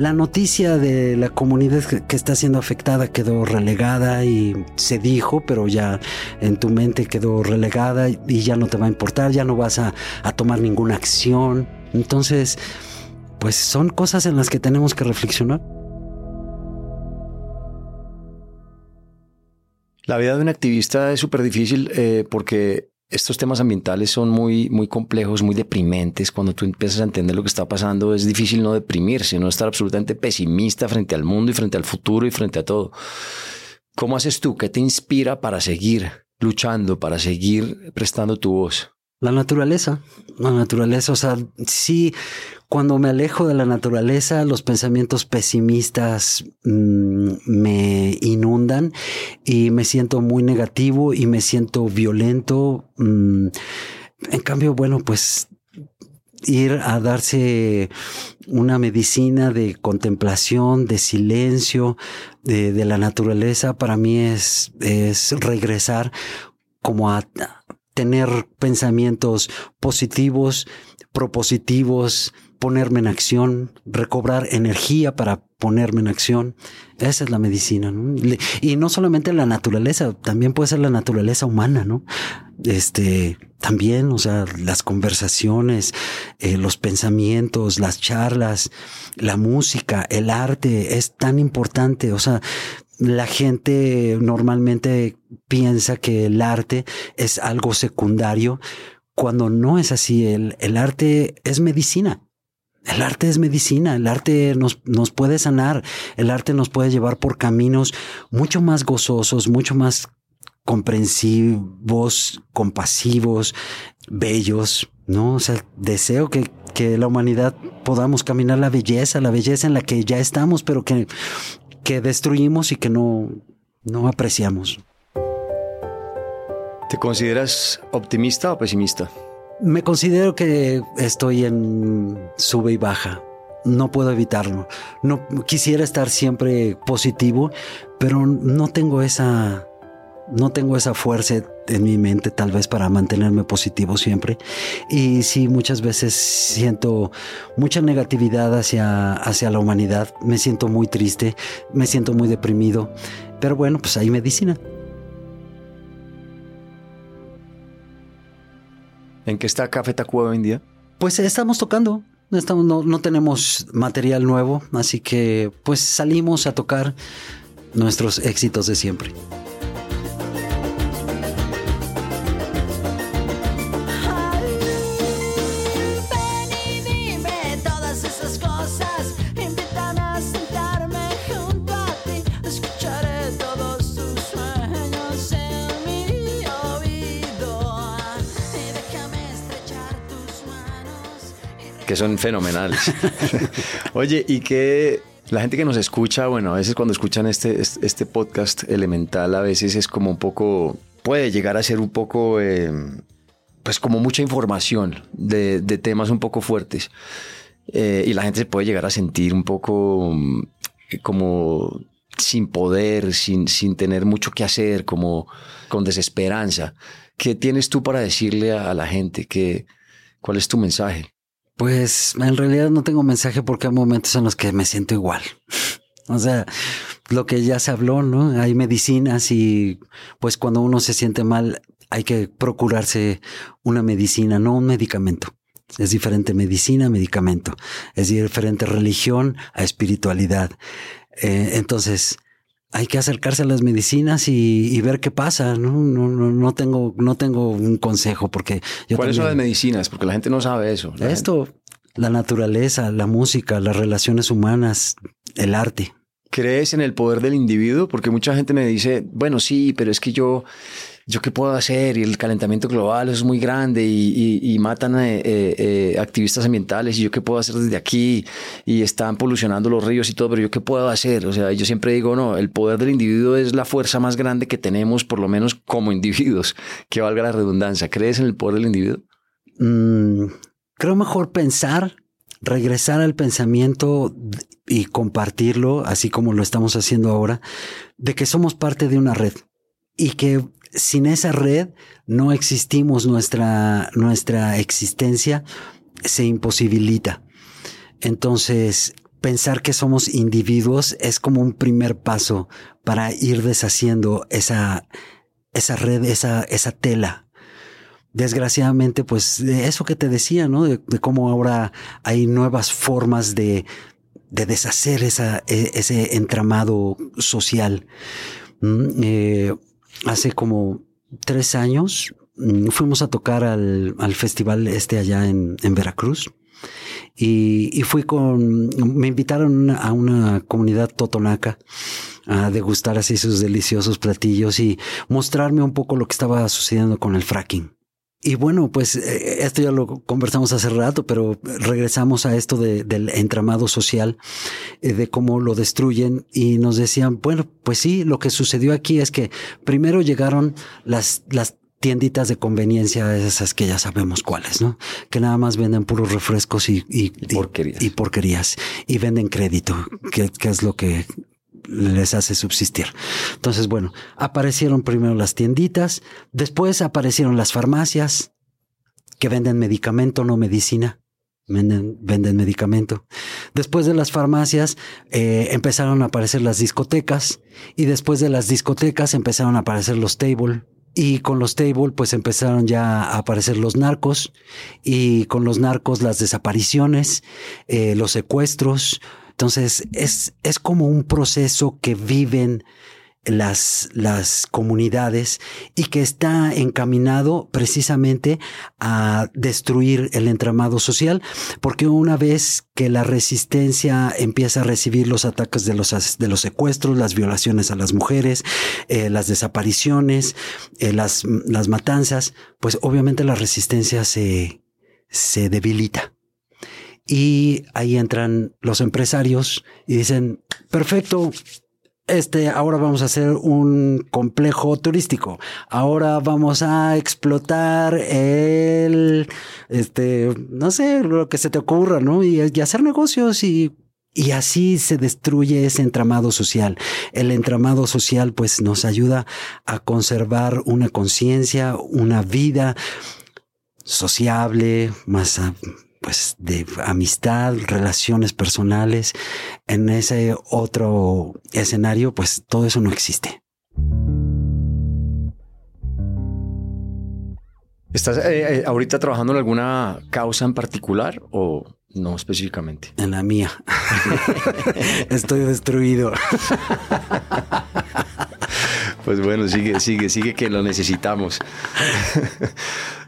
la noticia de la comunidad que está siendo afectada quedó relegada y se dijo, pero ya en tu mente quedó relegada y ya no te va a importar, ya no vas a, tomar ninguna acción. Entonces, pues son cosas en las que tenemos que reflexionar. La vida de un activista es súper difícil eh, porque estos temas ambientales son muy, muy complejos, muy deprimentes. Cuando tú empiezas a entender lo que está pasando, es difícil no deprimirse, no estar absolutamente pesimista frente al mundo y frente al futuro y frente a todo. ¿Cómo haces tú? ¿Qué te inspira para seguir luchando, para seguir prestando tu voz? La naturaleza, la naturaleza, o sea, sí, cuando me alejo de la naturaleza, los pensamientos pesimistas mm, me inundan y me siento muy negativo y me siento violento. Mm, en cambio, bueno, pues ir a darse una medicina de contemplación, de silencio, de, de la naturaleza, para mí es, es regresar como a tener pensamientos positivos, propositivos, ponerme en acción, recobrar energía para ponerme en acción. Esa es la medicina. Y no solamente la naturaleza, también puede ser la naturaleza humana, ¿no? Este, también, o sea, las conversaciones, eh, los pensamientos, las charlas, la música, el arte es tan importante, o sea, la gente normalmente piensa que el arte es algo secundario cuando no es así. El, el arte es medicina. El arte es medicina, el arte nos, nos puede sanar, el arte nos puede llevar por caminos mucho más gozosos, mucho más comprensivos, compasivos, bellos, ¿no? O sea, deseo que, que la humanidad podamos caminar la belleza, la belleza en la que ya estamos, pero que que destruimos y que no, no apreciamos. ¿Te consideras optimista o pesimista? Me considero que estoy en sube y baja. No puedo evitarlo. No quisiera estar siempre positivo, pero no tengo esa no tengo esa fuerza en mi mente tal vez para mantenerme positivo siempre. Y sí, muchas veces siento mucha negatividad hacia, hacia la humanidad. Me siento muy triste, me siento muy deprimido. Pero bueno, pues hay medicina. ¿En qué está Café Tacuba hoy en día? Pues estamos tocando. Estamos, no, no tenemos material nuevo, así que pues salimos a tocar nuestros éxitos de siempre. Son fenomenales. Oye, y que la gente que nos escucha, bueno, a veces cuando escuchan este, este podcast elemental, a veces es como un poco, puede llegar a ser un poco, em, pues como mucha información de, temas un poco fuertes. Eh, y la gente se puede llegar a sentir un poco mm, como sin poder, sin, sin tener mucho que hacer, como con desesperanza. ¿Qué tienes tú para decirle a, la gente? que ¿Cuál es tu mensaje? Pues en realidad no tengo mensaje porque hay momentos en los que me siento igual. o sea, lo que ya se habló, ¿no? Hay medicinas y pues cuando uno se siente mal hay que procurarse una medicina, no un medicamento. Es diferente medicina, medicamento. Es diferente religión a espiritualidad. Eh, entonces, hay que acercarse a las medicinas y, ver qué pasa. ¿no? No, no, tengo, no tengo un consejo porque yo ¿Cuáles son las medicinas? Porque la gente no sabe eso. Esto, la naturaleza, la música, las relaciones humanas, el arte. ¿Crees en el poder del individuo? Porque mucha gente me dice, bueno, sí, pero es que yo ¿yo qué puedo hacer? Y el calentamiento global es muy grande y, matan a eh, eh, activistas ambientales y yo qué puedo hacer desde aquí y están polucionando los ríos y todo, pero yo qué puedo hacer? O sea, yo siempre digo, no, el poder del individuo es la fuerza más grande que tenemos, por lo menos como individuos, que valga la redundancia. ¿Crees en el poder del individuo? Mm, creo mejor pensar, regresar al pensamiento y compartirlo, así como lo estamos haciendo ahora, de que somos parte de una red y que sin esa red no existimos, nuestra, nuestra existencia se imposibilita. Entonces, pensar que somos individuos es como un primer paso para ir deshaciendo esa, esa red, esa, esa tela. Desgraciadamente, pues eso que te decía, ¿no? De, cómo ahora hay nuevas formas de, de deshacer esa, e, ese entramado social. Mm, eh, hace como tres años mm, fuimos a tocar al, al festival este allá en, en Veracruz. Y, y, fui con, me invitaron a una comunidad totonaca a degustar así sus deliciosos platillos y mostrarme un poco lo que estaba sucediendo con el fracking. Y bueno, pues eh, esto ya lo conversamos hace rato, pero regresamos a esto de, del entramado social, eh, de cómo lo destruyen y nos decían, bueno, pues sí, lo que sucedió aquí es que primero llegaron las, las tienditas de conveniencia, esas que ya sabemos cuáles, ¿no? Que nada más venden puros refrescos y, y, porquerías. Y, porquerías. Y venden crédito, que, que es lo que les hace subsistir. Entonces, bueno, aparecieron primero las tienditas, después aparecieron las farmacias que venden medicamento, no medicina. Venden, venden medicamento. Después de las farmacias eh, empezaron a aparecer las discotecas y después de las discotecas empezaron a aparecer los table, y con los table, pues empezaron ya a aparecer los narcos y con los narcos las desapariciones, eh, los secuestros, entonces, es, es como un proceso que viven las, las comunidades y que está encaminado precisamente a destruir el entramado social, porque una vez que la resistencia empieza a recibir los ataques de los, de los secuestros, las violaciones a las mujeres, eh, las desapariciones, eh, las, las matanzas, pues obviamente la resistencia se, se debilita. Y ahí entran los empresarios y dicen, perfecto, este, ahora vamos a hacer un complejo turístico. Ahora vamos a explotar el, este, no sé, lo que se te ocurra, ¿no? Y, hacer negocios y y así se destruye ese entramado social. El entramado social pues nos ayuda a conservar una conciencia, una vida sociable, más pues de amistad, relaciones personales, en ese otro escenario, pues todo eso no existe. ¿Estás eh, eh, ahorita trabajando en alguna causa en particular o no específicamente? En la mía. Estoy destruido. pues bueno, sigue, sigue, sigue que lo necesitamos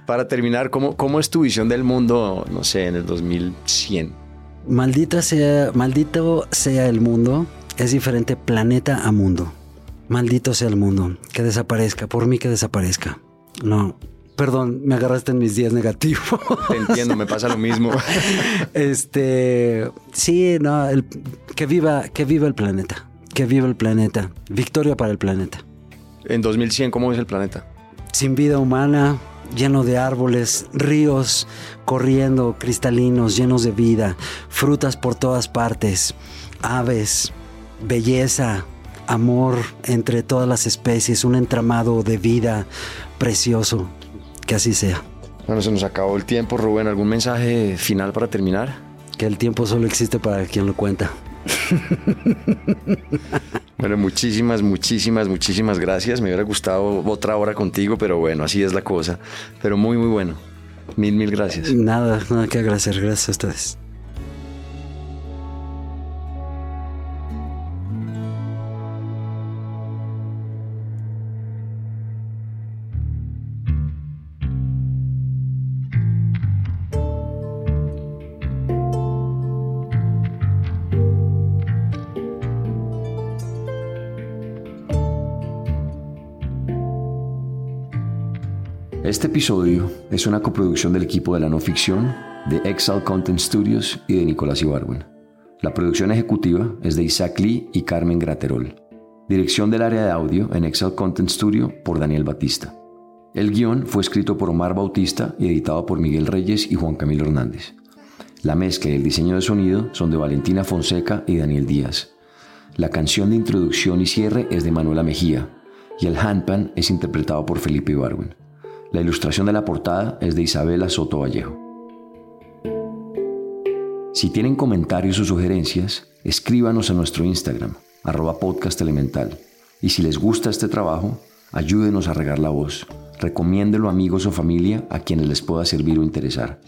para terminar, ¿cómo, ¿cómo es tu visión del mundo, no sé, en el 2100? Maldita sea, maldito sea el mundo, es diferente planeta a mundo. Maldito sea el mundo, que desaparezca, por mí que desaparezca. No, perdón, me agarraste en mis días negativos. Te entiendo, me pasa lo mismo. este, sí, no, que viva, que viva el planeta, que viva el planeta. Victoria para el planeta. En 2100, ¿cómo es el planeta? Sin vida humana, lleno de árboles, ríos corriendo cristalinos, llenos de vida, frutas por todas partes, aves, belleza, amor entre todas las especies, un entramado de vida precioso. Que así sea. Bueno, se nos acabó el tiempo, Rubén. ¿Algún mensaje final para terminar? Que el tiempo solo existe para quien lo cuenta. Bueno, muchísimas, muchísimas, muchísimas gracias. Me hubiera gustado otra hora contigo, pero bueno, así es la cosa. Pero muy, muy bueno. Mil, mil gracias. Nada, nada que agradecer. Gracias a ustedes. Este episodio es una coproducción del equipo de la no ficción, de Excel Content Studios y de Nicolás Ibarwen. La producción ejecutiva es de Isaac Lee y Carmen Graterol. Dirección del área de audio en Excel Content Studio por Daniel Batista. El guion fue escrito por Omar Bautista y editado por Miguel Reyes y Juan Camilo Hernández. La mezcla y el diseño de sonido son de Valentina Fonseca y Daniel Díaz. La canción de introducción y cierre es de Manuela Mejía y el handpan es interpretado por Felipe Ibarwen. La ilustración de la portada es de Isabela Soto Vallejo. Si tienen comentarios o sugerencias, escríbanos a nuestro Instagram, arroba podcast elemental. Y si les gusta este trabajo, ayúdenos a regar la voz. Recomiéndelo a amigos o familia a quienes les pueda servir o interesar.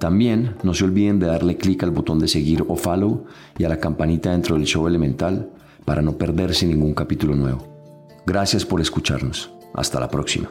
También no se olviden de darle clic al botón de seguir o follow y a la campanita dentro del show elemental para no perderse ningún capítulo nuevo. Gracias por escucharnos. Hasta la próxima.